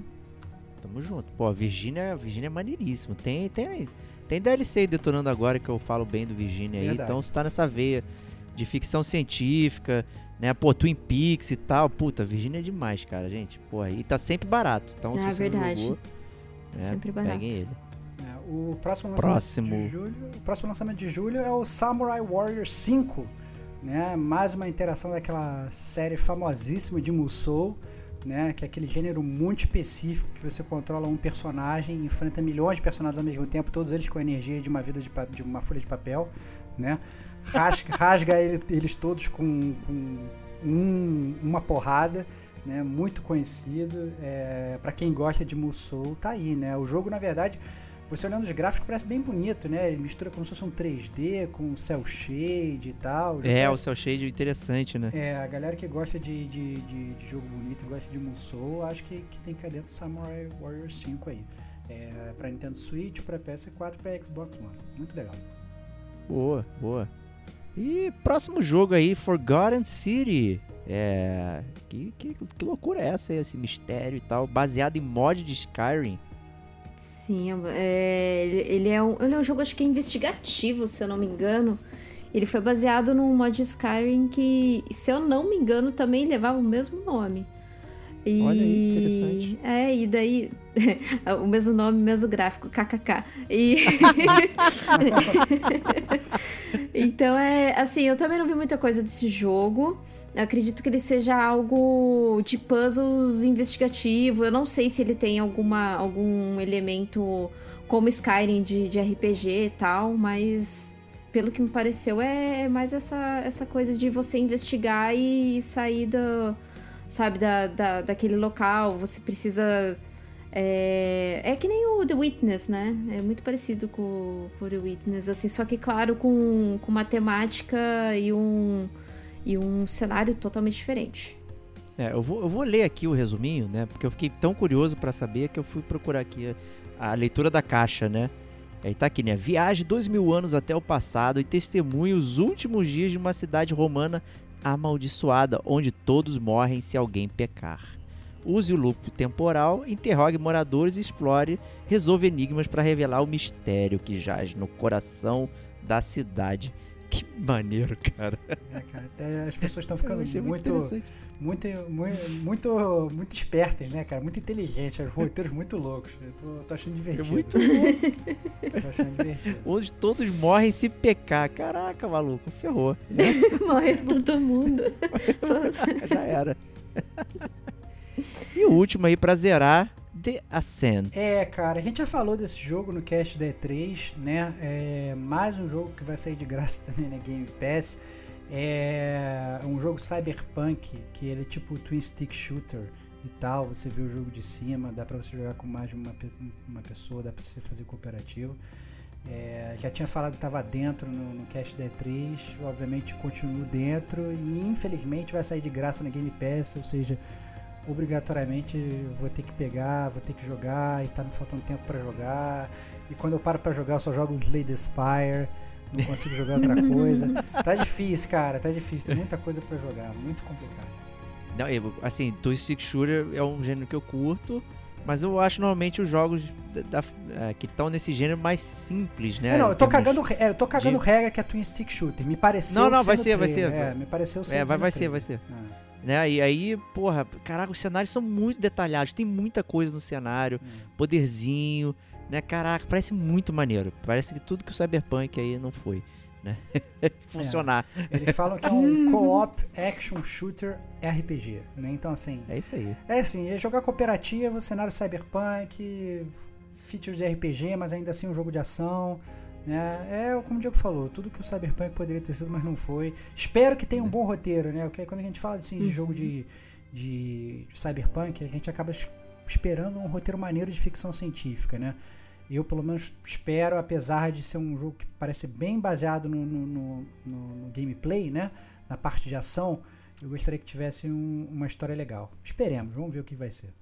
Tamo junto. Pô, a Virginia, Virginia é maneiríssimo. Tem, tem, tem DLC detonando agora que eu falo bem do Virginia aí, então você tá nessa veia de ficção científica, né? Pô, Twin Peaks e tal. Puta, Virginia é demais, cara, gente. Pô, e tá sempre barato. Então, é se você verdade. Jogou, né, sempre barato. Peguem ele. É, o próximo lançamento próximo. de julho, o próximo lançamento de julho é o Samurai Warrior 5 né? Mais uma interação daquela série famosíssima de Musou, né? Que é aquele gênero muito específico que você controla um personagem, enfrenta milhões de personagens ao mesmo tempo, todos eles com a energia de uma vida de, de uma folha de papel, né? Rasga, rasga ele, eles todos com, com um, uma porrada, né? Muito conhecido. É, para quem gosta de Musou, tá aí, né? O jogo, na verdade, você olhando os gráficos parece bem bonito, né? Ele mistura como se fosse um 3D com cel shade e tal. É, parece... o cel shade é interessante, né? É, a galera que gosta de, de, de, de jogo bonito, gosta de Musou, acho que, que tem que dentro do Samurai Warrior 5 aí. É, pra Nintendo Switch, pra PS4 pra Xbox One. Muito legal. Boa, boa. E próximo jogo aí, Forgotten City. É. Que, que, que loucura é essa, esse mistério e tal? Baseado em mod de Skyrim. Sim, é, ele, é um, ele é um jogo, acho que é investigativo, se eu não me engano. Ele foi baseado num mod Skyrim que, se eu não me engano, também levava o mesmo nome. E, Olha aí, interessante. É, e daí. o mesmo nome, mesmo gráfico, kkk. E. então é. Assim, eu também não vi muita coisa desse jogo. Eu acredito que ele seja algo de puzzles investigativo. Eu não sei se ele tem alguma, algum elemento como Skyrim de, de RPG e tal, mas pelo que me pareceu é mais essa, essa coisa de você investigar e sair da, sabe, da, da, daquele local. Você precisa. É, é que nem o The Witness, né? É muito parecido com, com o The Witness, assim, só que, claro, com, com matemática e um e um cenário totalmente diferente. É, eu vou, eu vou ler aqui o resuminho, né? Porque eu fiquei tão curioso para saber que eu fui procurar aqui a, a leitura da caixa, né? Aí tá aqui, né? Viaje dois mil anos até o passado e testemunhe os últimos dias de uma cidade romana amaldiçoada, onde todos morrem se alguém pecar. Use o loop temporal, interrogue moradores explore, resolve enigmas para revelar o mistério que jaz no coração da cidade que maneiro, cara. É, cara, as pessoas estão ficando muito, muito, muito, muito, muito, muito espertas, né, cara? Muito inteligentes, os roteiros muito loucos. Eu tô, tô achando divertido. É muito louco. tô achando divertido. Onde todos morrem se pecar. Caraca, maluco, ferrou. Morre todo mundo. Já era. E o último aí pra zerar The Ascent. É, cara, a gente já falou desse jogo no cast da E3, né? É mais um jogo que vai sair de graça também na Game Pass. É um jogo cyberpunk, que ele é tipo twin stick shooter e tal. Você vê o jogo de cima, dá pra você jogar com mais de uma, uma pessoa, dá pra você fazer cooperativo. É, já tinha falado que estava dentro no, no cast da E3, obviamente continuo dentro e infelizmente vai sair de graça na Game Pass, ou seja, obrigatoriamente vou ter que pegar, vou ter que jogar e tá me faltando tempo para jogar. E quando eu paro para jogar, eu só jogo Slay Spire, não consigo jogar outra coisa. Tá difícil, cara, tá difícil, tem muita coisa para jogar, muito complicado. Não, eu, assim, Twin Stick Shooter é um gênero que eu curto, mas eu acho normalmente os jogos da, da, é, que estão nesse gênero mais simples, né? É, não, eu tô cagando, é, eu tô cagando de... regra que é Twin Stick Shooter. Me pareceu Não, não, vai ser, vai ser. É, me pareceu ser. É, vai, vai ser, vai ser. Ah. Né? E aí, porra, caraca, os cenários são muito detalhados, tem muita coisa no cenário, hum. poderzinho, né? Caraca, parece muito maneiro. Parece que tudo que o Cyberpunk aí não foi, né? Funcionar. É. Eles falam que é um co-op action shooter RPG, né? Então assim, É isso aí. É assim, é jogar cooperativo, cenário Cyberpunk, features de RPG, mas ainda assim um jogo de ação. Né? É como o Diego falou, tudo que o Cyberpunk poderia ter sido, mas não foi. Espero que tenha um bom roteiro, né? Porque quando a gente fala assim, de jogo de, de, de Cyberpunk, a gente acaba esperando um roteiro maneiro de ficção científica, né? Eu, pelo menos, espero, apesar de ser um jogo que parece bem baseado no, no, no, no gameplay, né? Na parte de ação, eu gostaria que tivesse um, uma história legal. Esperemos, vamos ver o que vai ser.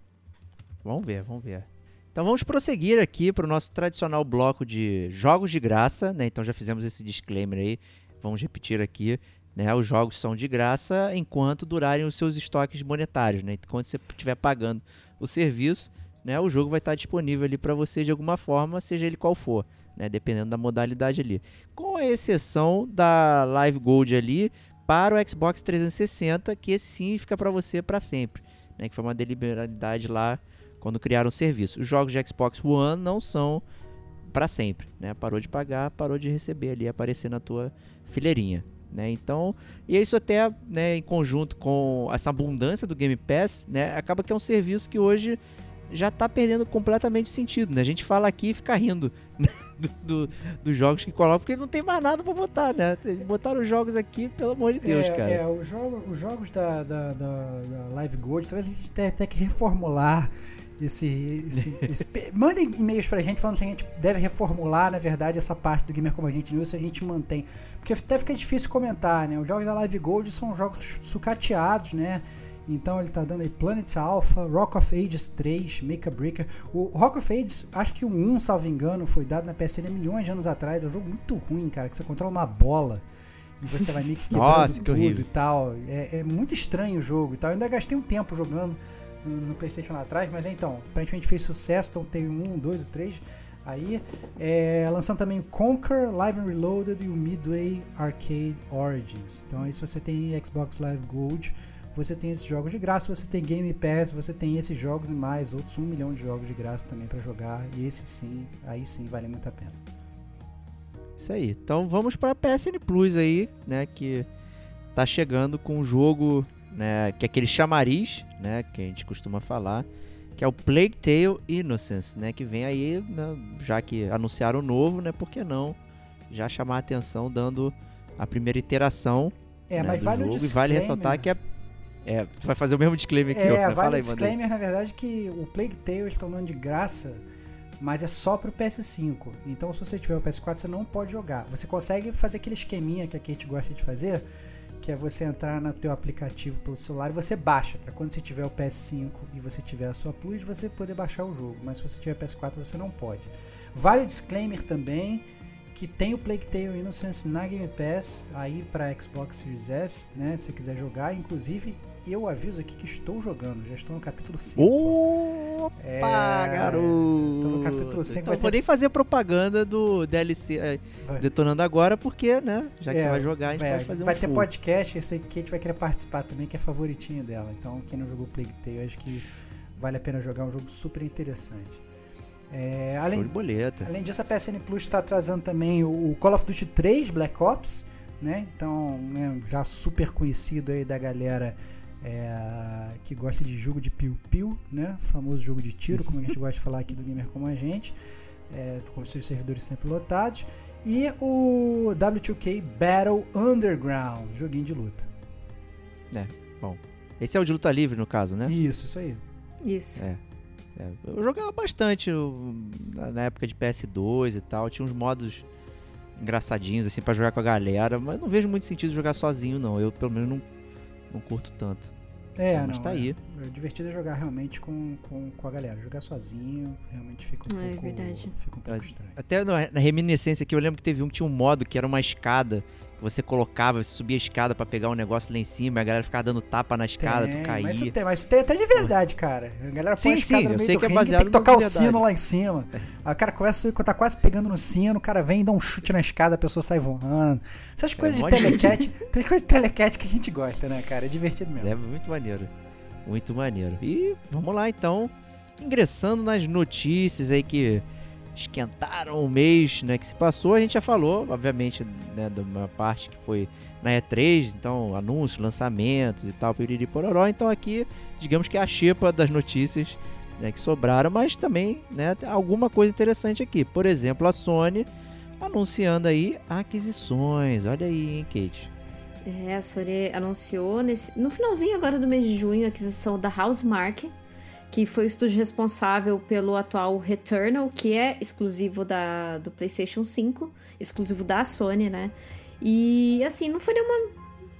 Vamos ver, vamos ver. Então vamos prosseguir aqui para o nosso tradicional bloco de jogos de graça, né? Então já fizemos esse disclaimer aí, vamos repetir aqui, né? Os jogos são de graça enquanto durarem os seus estoques monetários, né? Quando você estiver pagando o serviço, né? O jogo vai estar disponível ali para você de alguma forma, seja ele qual for, né? Dependendo da modalidade ali. Com a exceção da Live Gold ali para o Xbox 360, que esse sim fica para você para sempre, né? Que foi uma deliberalidade lá quando criaram o serviço. Os jogos de Xbox One não são para sempre, né? Parou de pagar, parou de receber ali, aparecer na tua fileirinha. Né? Então, e isso até né, em conjunto com essa abundância do Game Pass, né, acaba que é um serviço que hoje já está perdendo completamente sentido. Né? A gente fala aqui e fica rindo né? dos do, do jogos que colocam, porque não tem mais nada para botar, né? Botaram os jogos aqui, pelo amor de Deus, é, cara. É, os, jogo, os jogos da, da, da, da Live Gold, talvez a gente tenha até que reformular esse, esse, esse mandem e-mails pra gente falando se a gente deve reformular, na verdade, essa parte do Gamer Como a Gente News, se a gente mantém. Porque até fica difícil comentar, né? Os jogos da Live Gold são jogos sucateados, né? Então ele tá dando aí Planet Alpha, Rock of Ages 3, Make a Breaker. O Rock of Ages, acho que o 1, salvo engano, foi dado na PSN milhões de anos atrás. É um jogo muito ruim, cara, que você controla uma bola e você vai meio que quebrando Nossa, tudo horrível. e tal. É, é, muito estranho o jogo e tal. Eu ainda gastei um tempo jogando no, Playstation lá atrás, mas então, aparentemente fez sucesso, então tem um, dois três. Aí, é, lançando também o Conquer, Live and Reloaded e o Midway Arcade Origins. Então aí se você tem Xbox Live Gold, você tem esses jogos de graça, você tem Game Pass, você tem esses jogos e mais outros um milhão de jogos de graça também para jogar. E esse sim, aí sim vale muito a pena. Isso aí. Então vamos para PSN Plus aí, né, que tá chegando com um jogo, né, que é aquele chamariz, né, que a gente costuma falar, que é o Plague Tale Innocence, né, que vem aí, né, já que anunciaram o novo, né, por que não já chamar a atenção dando a primeira iteração É, né, mas do vale o jogo e vale ressaltar que é é, tu vai fazer o mesmo disclaimer que É, eu, né? vale o disclaimer, na verdade, que o Plague Tale eles estão dando de graça, mas é só pro PS5. Então, se você tiver o PS4, você não pode jogar. Você consegue fazer aquele esqueminha que a Kate gosta de fazer, que é você entrar no teu aplicativo pelo celular e você baixa, para quando você tiver o PS5 e você tiver a sua Plus, você poder baixar o jogo. Mas se você tiver PS4, você não pode. Vale o disclaimer também que tem o Plague Tale Innocence na Game Pass aí para Xbox Series S, né? Se você quiser jogar, inclusive eu aviso aqui que estou jogando, já estou no capítulo 5. Opa, É, garoto! tô no capítulo cinco, Então vai vou ter- nem fazer propaganda do DLC é, detonando agora, porque, né? Já que É, você vai jogar, a gente vai, pode fazer vai um ter full. podcast, eu sei que Kate vai querer participar também, que é favoritinho dela. Então, quem não jogou Plague Tale, acho que vale a pena jogar, é um jogo super interessante. É, Show além, de boleta. Além disso, a PSN Plus está trazendo também o Call of Duty 3 Black Ops, né? Então, né, já super conhecido aí da galera é, que gosta de jogo de piu-piu, né? Famoso jogo de tiro, como a gente gosta de falar aqui do Gamer Como a Gente, é, com seus servidores sempre lotados. E o W2K Battle Underground, joguinho de luta. Esse é o de luta livre, no caso, né? Isso, isso aí. Isso. É. É, eu jogava bastante eu- na época de PS2 e tal. Tinha uns modos engraçadinhos, assim, pra jogar com a galera. Mas não vejo muito sentido jogar sozinho, não. Eu, pelo menos, não, não curto tanto. É, mas não, tá é. aí. É divertido é jogar realmente com, com, com a galera. Jogar sozinho realmente fica um É, pouco. verdade. Fica um pouco É, estranho. Até na, na reminiscência aqui, eu lembro que teve um que tinha um modo que era uma escada. Você colocava, você subia a escada pra pegar um negócio lá em cima, a galera ficava dando tapa na escada, tu Tem, caía. Mas isso tem, mas isso tem até de verdade, cara. A galera põe Sim, a escada sim, no eu meio sei do que é ringue, tem que tocar o sino lá em cima. O cara começa a subir, quando tá quase pegando no sino, o cara vem e dá um chute na escada, a pessoa sai voando. Essas coisas mó de telecat, tem coisa de telecat que a gente gosta, né, cara? É divertido mesmo. É muito maneiro. Muito maneiro. E vamos lá então, ingressando nas notícias aí que esquentaram o mês, né, que se passou, a gente já falou, obviamente, né, uma parte que foi na E3, então anúncios, lançamentos e tal, piriri pororó, então aqui, digamos que é a xepa das notícias, né, que sobraram, mas também, né, alguma coisa interessante aqui. Por exemplo, a Sony anunciando aí aquisições. Olha aí, hein, Kate. É, a Sony anunciou nesse, no finalzinho agora do mês de junho a aquisição da Housemarque, que foi o estúdio responsável pelo atual Returnal, que é exclusivo da, do PlayStation 5, exclusivo da Sony, né? E assim, não foi nenhuma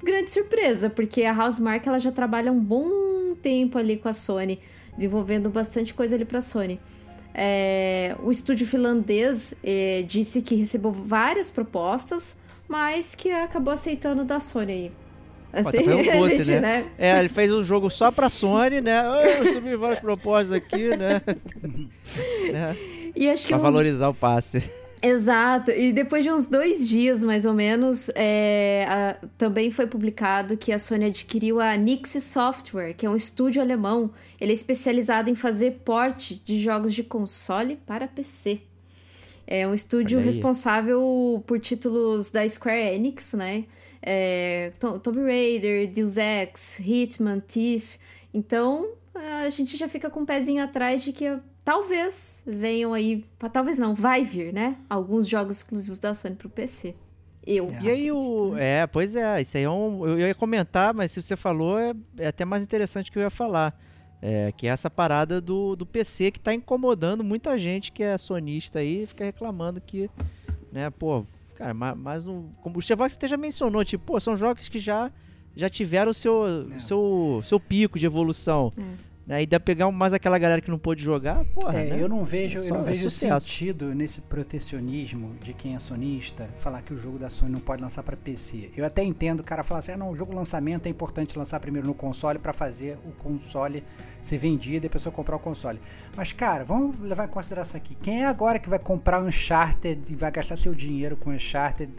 grande surpresa, porque a Housemarque ela já trabalha um bom tempo ali com a Sony, desenvolvendo bastante coisa ali para a Sony. É, o estúdio finlandês é, disse que recebeu várias propostas, mas que acabou aceitando da Sony aí. Assim, tá fazendo a doce, gente, né? É, ele fez um jogo só pra Sony, né? Eu subi várias propostas aqui, né? né? E acho Pra uns- valorizar o passe. Exato. E depois de uns dois dias, mais ou menos, é, a- também foi publicado que a Sony adquiriu a Nixie Software, que é um estúdio alemão. Ele é especializado em fazer porte de jogos de console para PC. É um estúdio responsável por títulos da Square Enix, né? É, Tomb Raider, Deus Ex, Hitman, Thief. Então, a gente já fica com um pezinho atrás de que talvez venham aí, talvez não, vai vir, né? Alguns jogos exclusivos da Sony pro PC. Eu. E aí o. É, pois é, isso aí é um. Eu ia comentar, mas se você falou, é, é até mais interessante que eu ia falar. É, que é essa parada do, do PC que está incomodando muita gente que é sonista aí fica reclamando que, né, pô, cara, mais um. Como o Chevrolet você já mencionou, tipo, pô, são jogos que já, já tiveram o seu, é. seu, seu pico de evolução. É. Né? E dá pegar mais aquela galera que não pôde jogar, porra, é, né? eu não vejo, é eu não vejo sentido nesse protecionismo de quem é sonista falar que o jogo da Sony não pode lançar para PC. Eu até entendo o cara falar assim: ah, não, o jogo lançamento é importante lançar primeiro no console para fazer o console ser vendido e a pessoa comprar o console. Mas, cara, vamos levar em consideração aqui: quem é agora que vai comprar Uncharted e vai gastar seu dinheiro com Uncharted?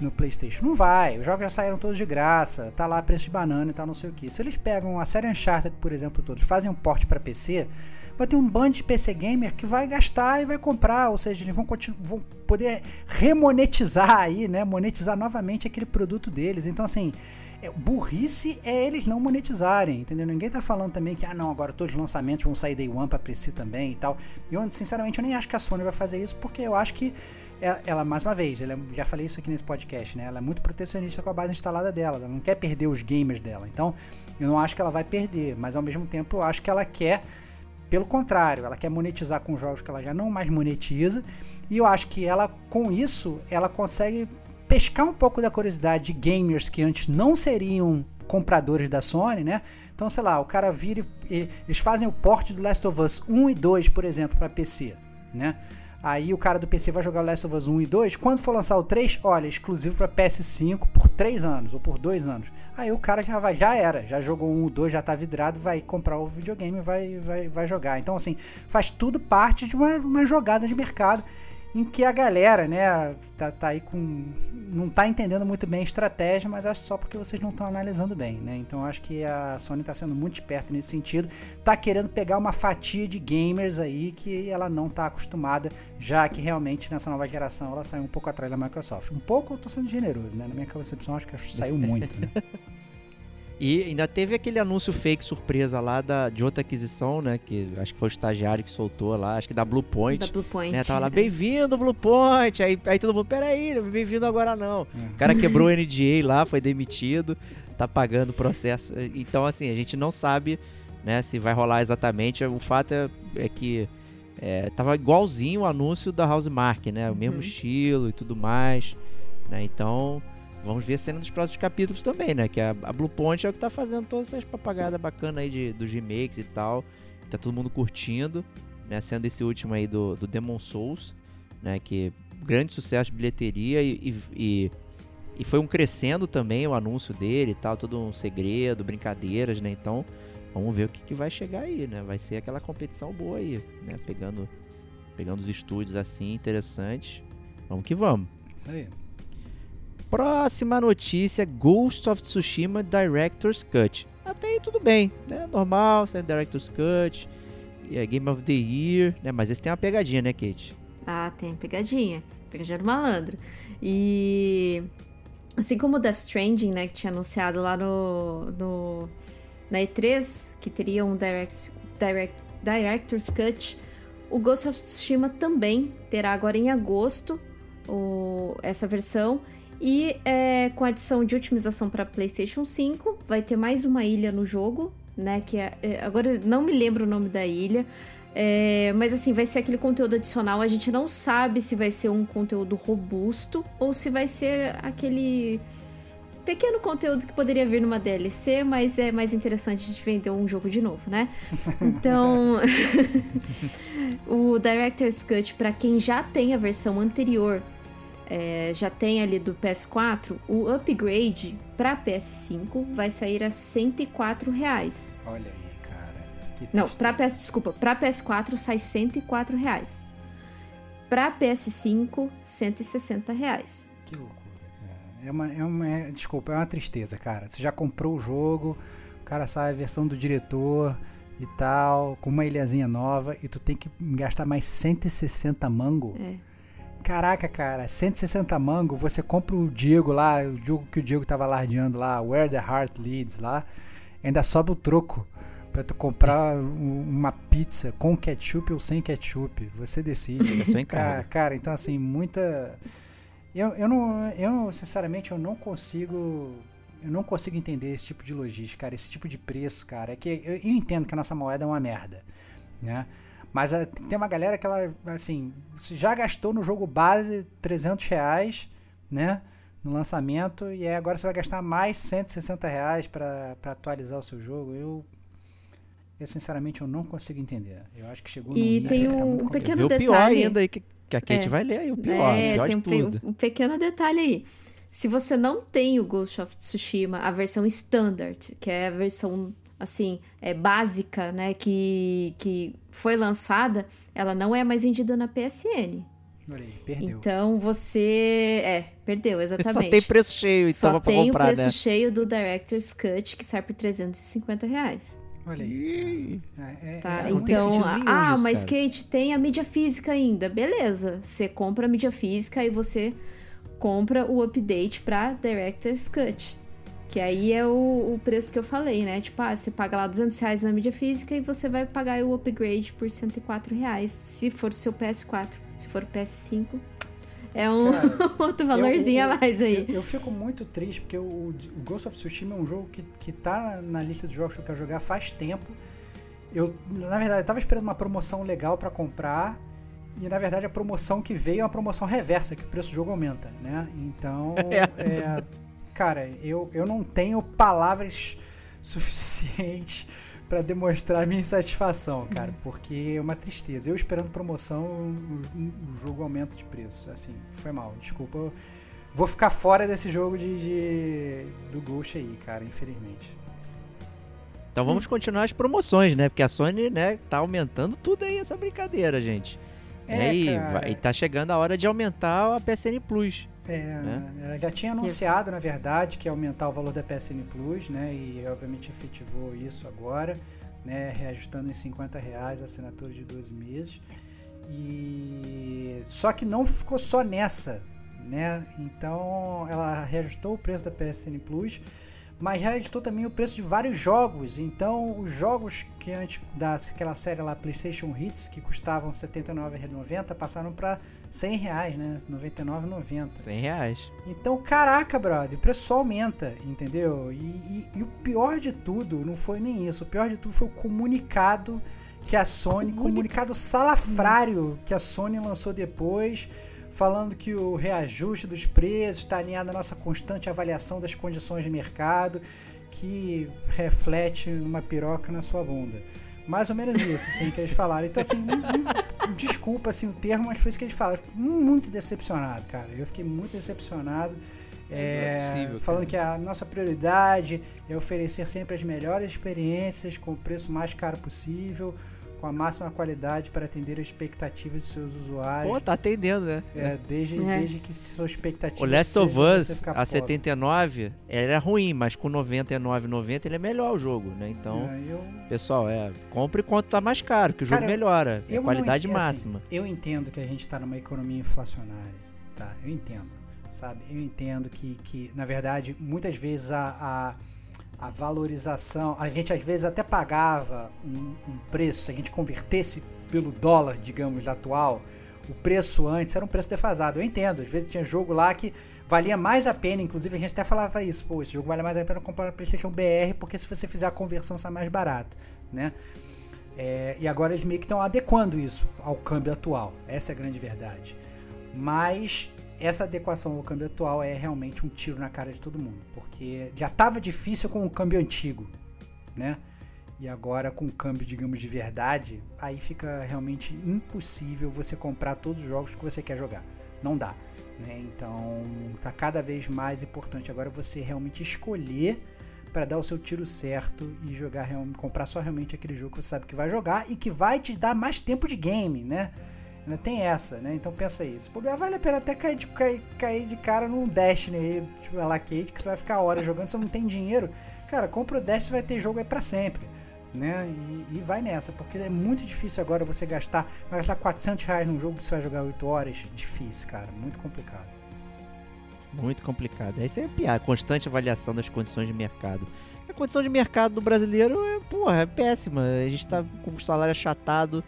No PlayStation. Não vai, os jogos já saíram todos de graça, tá lá preço de banana e tal, não sei o que. Se eles pegam a série Uncharted, por exemplo, todos, fazem um porte para PC, vai ter um bando de PC gamer que vai gastar e vai comprar, ou seja, eles vão, vão poder remonetizar aí, né, monetizar novamente aquele produto deles. Então, assim, é, burrice é eles não monetizarem, entendeu? Ninguém tá falando também que, ah, não, agora todos os lançamentos vão sair Day One pra PC também e tal. Eu, sinceramente, eu nem acho que a Sony vai fazer isso, porque eu acho que ela, ela, mais uma vez, ela, já falei isso aqui nesse podcast, né? Ela é muito protecionista com a base instalada dela. Ela não quer perder os gamers dela. Então, eu não acho que ela vai perder, mas ao mesmo tempo eu acho que ela quer, pelo contrário, ela quer monetizar com jogos que ela já não mais monetiza. E eu acho que ela, com isso, ela consegue pescar um pouco da curiosidade de gamers que antes não seriam compradores da Sony, né? Então, sei lá, o cara vira. Eles fazem o porte do Last of Us 1 e 2, por exemplo, para PC, né? Aí o cara do PC vai jogar o Last of Us 1 e 2. Quando for lançar o 3, olha, exclusivo para PS5 por 3 anos ou por 2 anos. Aí o cara já vai, já era, já jogou um, 2, já tá vidrado, vai comprar o videogame e vai, vai, vai jogar. Então, assim, faz tudo parte de uma, uma jogada de mercado em que a galera, né, tá, tá, aí com. não tá entendendo muito bem a estratégia, mas acho só porque vocês não estão analisando bem, né? Então acho que a Sony tá sendo muito esperta nesse sentido, tá querendo pegar uma fatia de gamers aí que ela não tá acostumada, já que realmente nessa nova geração ela saiu um pouco atrás da Microsoft. Um pouco eu tô sendo generoso, né? Na minha concepção acho que saiu muito, né? E ainda teve aquele anúncio fake surpresa lá da, de outra aquisição, né? Que acho que foi o estagiário que soltou lá, acho que da Blue Point. Da Blue Point. Né, tava lá, bem-vindo, Blue Point. Aí, aí todo mundo, peraí, bem-vindo agora não. É. O cara quebrou o NDA lá, foi demitido, tá pagando o processo. Então, assim, a gente não sabe né, se vai rolar exatamente. O fato é, é que é, tava igualzinho o anúncio da House Mark, né? O uhum. mesmo estilo e tudo mais. Né? Então. Vamos ver cena dos próximos capítulos também, né? Que a, a Blue Point é o que tá fazendo todas essas propagadas bacanas aí de, dos remakes e tal. Tá todo mundo curtindo, né? Sendo esse último aí do, do Demon Souls, né? Que grande sucesso de bilheteria e, e, e, foi um crescendo também o anúncio dele e tal, todo um segredo, brincadeiras, né? Então, vamos ver o que, que vai chegar aí, né? Vai ser aquela competição boa aí, né? Pegando, pegando os estúdios assim interessantes. Vamos que vamos. Isso aí. Próxima notícia: Ghost of Tsushima Director's Cut. Até aí tudo bem, né? Normal, sai Director's Cut, é Game of the Year, né? Mas esse tem uma pegadinha, né, Kate? Ah, tem pegadinha. Pegadinha do malandro. E assim como Death Stranding, né, que tinha anunciado lá no, no na E3 que teria um direct, direct, Director's Cut, o Ghost of Tsushima também terá agora em agosto o, essa versão e é, com a adição de otimização para PlayStation 5, vai ter mais uma ilha no jogo, né? Que é, é, agora não me lembro o nome da ilha. É, mas assim, vai ser aquele conteúdo adicional. A gente não sabe se vai ser um conteúdo robusto ou se vai ser aquele pequeno conteúdo que poderia vir numa DLC, mas é mais interessante a gente vender um jogo de novo, né? Então, o Director's Cut, para quem já tem a versão anterior é, já tem ali do PS4, o upgrade para PS5 vai sair a 104 reais. Olha aí, cara. Não, para PS, desculpa, para PS4 sai 104 reais. Para PS5, 160 reais. Que loucura. É uma, é uma, é, desculpa, é uma tristeza, cara. Você já comprou o jogo, o cara sai a versão do diretor e tal, com uma ilhazinha nova, e tu tem que gastar mais 160 mango. É. Caraca, cara, 160 mango, você compra o Diego lá, o jogo que o Diego tava lardeando lá, Where the Heart Leads lá, ainda sobra o troco para tu comprar uma pizza com ketchup ou sem ketchup. Você decide. É cara, cara, então assim, muita eu, eu não eu sinceramente eu não consigo eu não consigo entender esse tipo de logística, cara, esse tipo de preço, cara. É que eu, eu entendo que a nossa moeda é uma merda, né? Mas eh, tem uma galera que ela, assim, já gastou no jogo base 300 reais, né? No lançamento, e agora você vai gastar mais 160 reais para atualizar o seu jogo. Eu, eu, sinceramente, eu não consigo entender. Eu acho que chegou no E tem um, tá um pequeno detalhe. o pior ainda aí, que, que a Kate é, vai ler aí, o pior, é, pior tem um, tudo. um pequeno detalhe aí. Se você não tem o Ghost of Tsushima, a versão standard, que é a versão assim, é básica, né, que, que foi lançada, ela não é mais vendida na PSN. Olha perdeu. Então você. É, perdeu, exatamente. Só tem preço cheio, então Só pra tem comprar, o preço né? cheio do Director's Cut, que sai por 350 reais. Olha aí. É, é, tá, é, então, ah, isso, mas cara. Kate, tem a mídia física ainda. Beleza. Você compra a mídia física e você compra o update pra Director's Cut. Que aí é o, o, preço que eu falei, né? Tipo, ah, você paga lá 200 reais na mídia física e você vai pagar o upgrade por 104 reais, se for o seu PS4. Se for o PS5, é um Cara, outro valorzinho eu, eu, a mais aí. Eu, eu, fico muito triste porque o, o, Ghost of Tsushima é um jogo que, que tá na lista de jogos que eu quero jogar faz tempo. Eu, na verdade, eu tava esperando uma promoção legal para comprar. E na verdade a promoção que veio é uma promoção reversa, que o preço do jogo aumenta, né? Então, é, é cara, eu, eu não tenho palavras suficientes para demonstrar a minha insatisfação, cara, porque é uma tristeza. Eu esperando promoção, o, o, jogo aumenta de preço. Assim, foi mal, desculpa. Vou ficar fora desse jogo de, de do Ghost aí, cara, infelizmente. Então vamos continuar as promoções, né? Porque a Sony, né, tá aumentando tudo aí essa brincadeira, gente. É, e, e tá chegando a hora de aumentar a PSN Plus. É, né? ela já tinha anunciado, na verdade, que ia aumentar o valor da PSN Plus, né? E obviamente efetivou isso agora, né? Reajustando em 50 reais a assinatura de dois meses. E só que não ficou só nessa, né? Então ela reajustou o preço da PSN Plus mas editou também o preço de vários jogos. Então, os jogos que antes daquela série lá PlayStation Hits, que custavam R$ 79,90, passaram para 100 reais, né? R$ 99,90. 100 reais. Então, caraca, brother, o preço só aumenta, entendeu? E, e, e, o pior de tudo não foi nem isso. O pior de tudo foi o comunicado que a Sony, Comunica... comunicado salafrário Nossa. que a Sony lançou depois falando que o reajuste dos preços está alinhado à nossa constante avaliação das condições de mercado, que reflete uma piroca na sua bunda. Mais ou menos isso, assim, que eles falaram. Então, assim, desculpa assim, o termo, mas foi isso que eles falaram. Muito decepcionado, cara. Eu fiquei muito decepcionado. É, é possível, falando que a nossa prioridade é oferecer sempre as melhores experiências com o preço mais caro possível com a máxima qualidade para atender as expectativas de seus usuários. Pô, tá atendendo, né? É, desde, é. desde que sua expectativa O Last of Us, a 79, ele era ruim, mas com 99,90 ele é melhor o jogo, né? Então, é, eu... pessoal, é, compre quanto tá mais caro, que o Cara, jogo melhora. É qualidade não, assim, máxima. Assim, eu entendo que a gente tá numa economia inflacionária, tá? Eu entendo, sabe? Eu entendo que, que na verdade, muitas vezes a, a a valorização. A gente às vezes até pagava um, um, preço, se a gente convertesse pelo dólar, digamos, atual, o preço antes era um preço defasado. Eu entendo, às vezes tinha jogo lá que valia mais a pena, inclusive a gente até falava isso, pô, esse jogo vale mais a pena comprar PlayStation BR, porque se você fizer a conversão sai mais barato, né? É, e agora eles meio que estão adequando isso ao câmbio atual. Essa é a grande verdade. Mas essa adequação ao câmbio atual é realmente um tiro na cara de todo mundo, porque já estava difícil com o câmbio antigo, né? E agora com o câmbio, digamos, de verdade, aí fica realmente impossível você comprar todos os jogos que você quer jogar. Não dá, né? Então, tá cada vez mais importante agora você realmente escolher para dar o seu tiro certo e jogar comprar só realmente aquele jogo que você sabe que vai jogar e que vai te dar mais tempo de game, né? Ainda tem essa, né? Então pensa. Se puder, vale a pena até cair de, cair, cair de cara num Destiny aí, tipo a Kate, que você vai ficar horas jogando, você não tem dinheiro. Cara, compra o Destiny vai ter jogo aí pra sempre. né? E, e, vai nessa, porque é muito difícil agora você gastar, gastar 400 reais num jogo que você vai jogar 8 horas, difícil, cara, muito complicado. Muito complicado. Essa é a constante avaliação das condições de mercado. A condição de mercado do brasileiro é, porra, é péssima. A gente tá com o salário achatado, né?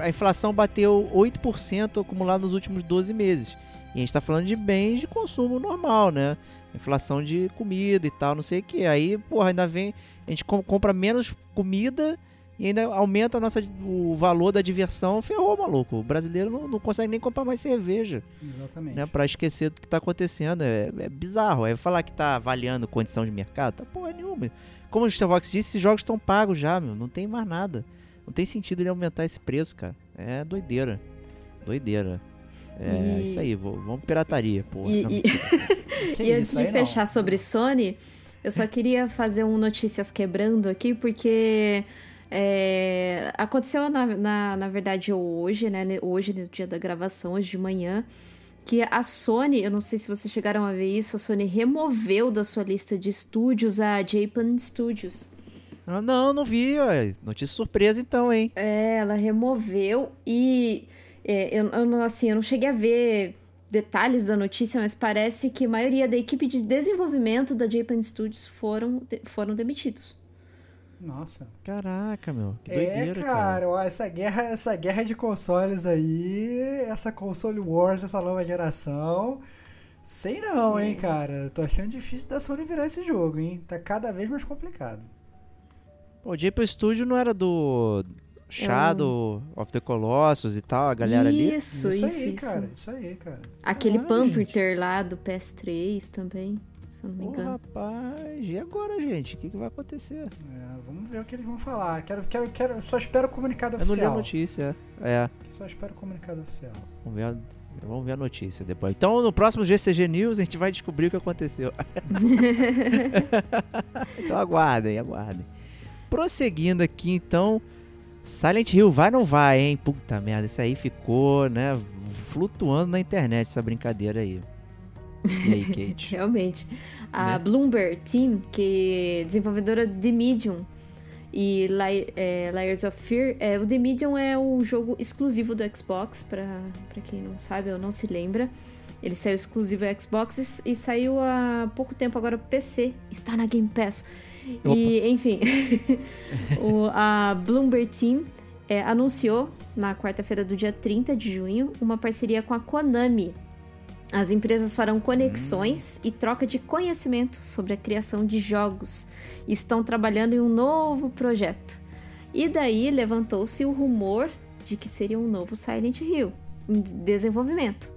A inflação bateu 8% acumulado nos últimos 12 meses. E a gente está falando de bens de consumo normal, né? Inflação de comida e tal, não sei o que. Aí, porra, ainda vem a gente compra menos comida e ainda aumenta nossa, o valor da diversão, ferrou, maluco. O brasileiro não, não consegue nem comprar mais cerveja. Exatamente. Né, pra esquecer do que tá acontecendo. É, é bizarro. É falar que tá avaliando condição de mercado, tá porra nenhuma. Como o Starbucks disse, esses jogos estão pagos já, meu. Não tem mais nada. Não tem sentido ele aumentar esse preço, cara. É doideira. Doideira. É e... isso aí, vamos pirataria, porra. E, e... e antes de fechar não. sobre Sony, eu só queria fazer um notícias quebrando aqui, porque é, aconteceu, na, na, na verdade, hoje, né? Hoje, no dia da gravação, hoje de manhã, que a Sony, eu não sei se vocês chegaram a ver isso, a Sony removeu da sua lista de estúdios a Japan Studios. Ah, não, não vi, ué. Notícia surpresa então, hein? É, ela removeu e é, eu, eu, assim, eu não cheguei a ver detalhes da notícia, mas parece que a maioria da equipe de desenvolvimento da Japan Studios foram, foram demitidos. Nossa. Caraca, meu. Que é, doideira, é, cara, cara. Ó, essa guerra, essa guerra de consoles aí, essa console wars dessa nova geração. Sei não, hein, cara. Tô achando difícil da Sony virar esse jogo, hein. Tá cada vez mais complicado. Pô, o Japan Studio não era do Shadow é of the Colossus e tal, a galera isso, ali. Isso, isso, aí, cara. Isso aí, cara. Aquele ah, Pumper lá do PS3 também, se eu não me engano. rapaz, e agora, gente? O que, que vai acontecer? É, vamos ver o que eles vão falar. Quero, quero, quero, só espero o comunicado oficial. Eu não li a notícia, é. Só espero o comunicado oficial. Vamos ver a... Vamos ver a notícia depois. Então, no próximo GCG News, a gente vai descobrir o que aconteceu. então, aguardem, aguardem. Prosseguindo aqui, então, Silent Hill vai ou não vai, hein? Puta merda, isso aí ficou, né, flutuando na internet, essa brincadeira aí. E aí, Kate? Realmente. A né? Bloomberg Team, que é desenvolvedora de Medium e é, Layers of Fear, é, o The Medium é o jogo exclusivo do Xbox, pra, pra quem não sabe ou não se lembra. Ele saiu exclusivo ao Xbox e saiu há pouco tempo agora pro PC. Está na Game Pass. Opa. E, enfim, o, a Bloomberg Team é, anunciou na quarta-feira do dia 30 de junho uma parceria com a Konami. As empresas farão conexões hum. e troca de conhecimento sobre a criação de jogos estão trabalhando em um novo projeto. E daí levantou-se o rumor de que seria um novo Silent Hill em desenvolvimento.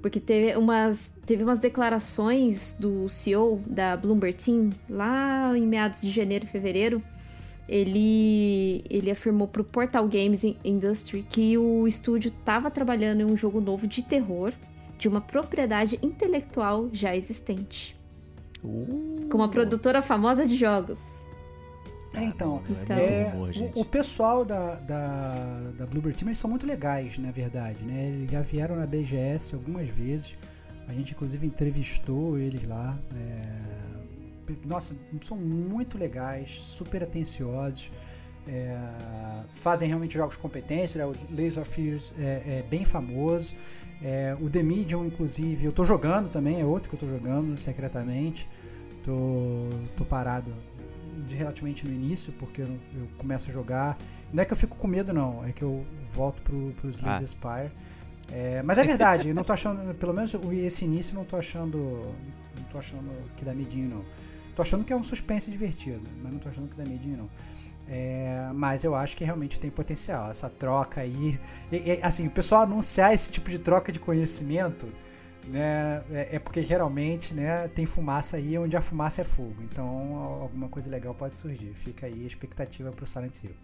Porque teve umas, teve umas declarações do CEO da Bloomberg Team lá em meados de janeiro e fevereiro. Ele, ele afirmou para o Portal Games Industry que o estúdio estava trabalhando em um jogo novo de terror de uma propriedade intelectual já existente. Uh. Com uma produtora famosa de jogos. É, então, então. É, o, o, pessoal da, da, da Bluebird Team eles são muito legais, na verdade, né? Eles já vieram na BGS algumas vezes. A gente, inclusive, entrevistou eles lá. É... Nossa, são muito legais, super atenciosos. É... fazem realmente jogos competentes. Né? O Laser Fears é, é bem famoso. É, o The Medium, inclusive, eu tô jogando também, é outro que eu tô jogando secretamente. Tô, tô parado de relativamente no início, porque eu, eu, começo a jogar. Não é que eu fico com medo, não, é que eu volto pro, pro Slay ah. Spire. É, mas é verdade, eu não tô achando, pelo menos esse início não tô achando. Não tô achando que dá medinho, não. Tô achando que é um suspense divertido, mas não tô achando que dá medinho, não. É, mas eu acho que realmente tem potencial. Essa troca aí. E, e, assim, o pessoal anunciar esse tipo de troca de conhecimento né, é, é, porque geralmente né, tem fumaça aí onde a fumaça é fogo. Então alguma coisa legal pode surgir. Fica aí a expectativa para o Silent Hill.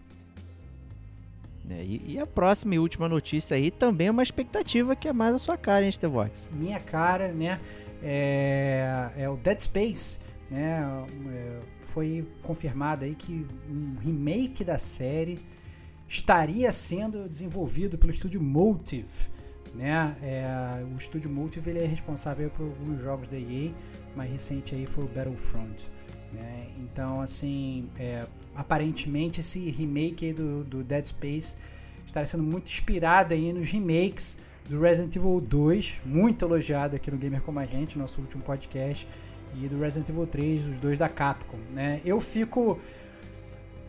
É, e, e, a próxima e última notícia aí também é uma expectativa que é mais a sua cara, hein, Stevox? Minha cara, né? É, é o Dead Space, né? É, foi confirmado aí que um remake da série estaria sendo desenvolvido pelo estúdio Motive né? É, o estúdio Motive ele é responsável por alguns jogos da EA, mais recente aí foi o Battlefront. Né? Então, assim, é, aparentemente esse remake do, do Dead Space está sendo muito inspirado aí nos remakes do Resident Evil 2, muito elogiado aqui no Gamer Como a Gente, nosso último podcast, e do Resident Evil 3, os dois da Capcom, né? Eu fico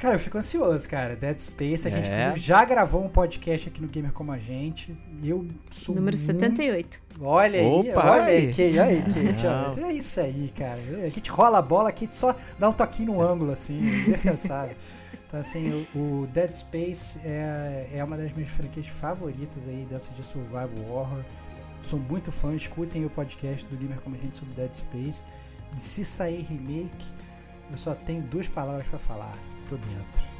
Cara, eu fico ansioso, cara. Dead Space, a gente é. já gravou um podcast aqui no Gamer Como a Gente. Eu sou Número muito... 78. Olha aí, Opa, olha aí, Kate, olha aí, Kate. É isso aí, cara. A gente rola a bola aqui, só dá um toquinho no ângulo, assim, defensável. Então, assim, o, o, Dead Space é, é uma das minhas franquias favoritas aí dessa de Survival Horror. Sou muito fã, escutem o podcast do Gamer Como a Gente sobre Dead Space. E se sair remake, eu só tenho duas palavras para falar Tô dentro.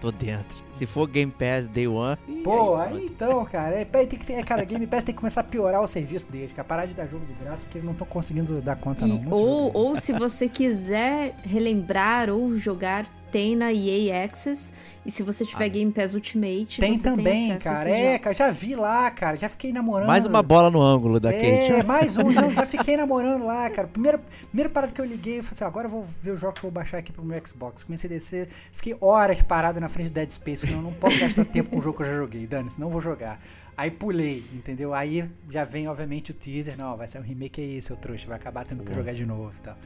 Tô dentro. Se for Game Pass Day One. Pô, aí, aí então, cara. É, tem que, é, cara, Game Pass tem que começar a piorar o serviço deles, cara. Parar de dar jogo de graça, porque eles não estão conseguindo dar conta, e, não. ou, ou se você quiser relembrar ou jogar tem na EA Access. E se você tiver ah, Game Pass Ultimate, tem também, tem cara. É, cara, já vi lá, cara. Já fiquei namorando. Mais uma bola no ângulo da é, Kate. É, mais um. já, já, fiquei namorando lá, cara. Primeira, primeira parada que eu liguei, eu falei assim: agora eu vou ver o jogo que eu vou baixar aqui pro meu Xbox. Comecei a descer, fiquei horas parado na frente do Dead Space. Falei, não, não posso gastar tempo com o jogo que eu já joguei. Dani, senão eu vou jogar. Aí pulei, entendeu? Aí já vem, obviamente, o teaser. Não, vai ser um remake aí, seu trouxa. Vai acabar tendo que jogar de novo e tal.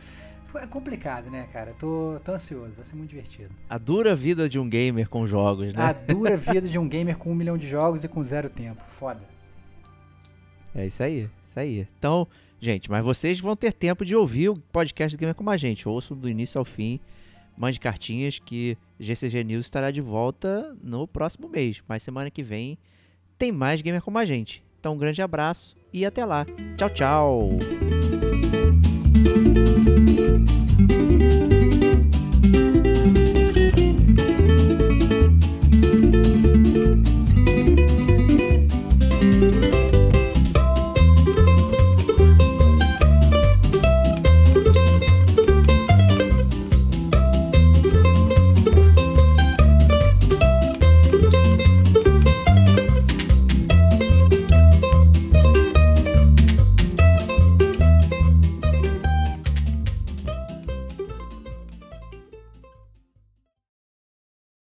É complicado, né, cara? Tô, tô ansioso, vai ser muito divertido. A dura vida de um gamer com jogos, né? A dura vida de um gamer com um milhão de jogos e com zero tempo. Foda. É isso aí, isso aí. Então, gente, mas vocês vão ter tempo de ouvir o podcast do Gamer como a gente. Ouçam do início ao fim. Mande cartinhas que GCG News estará de volta no próximo mês. Mas semana que vem tem mais Gamer como a gente. Então, um grande abraço e até lá. Tchau, tchau.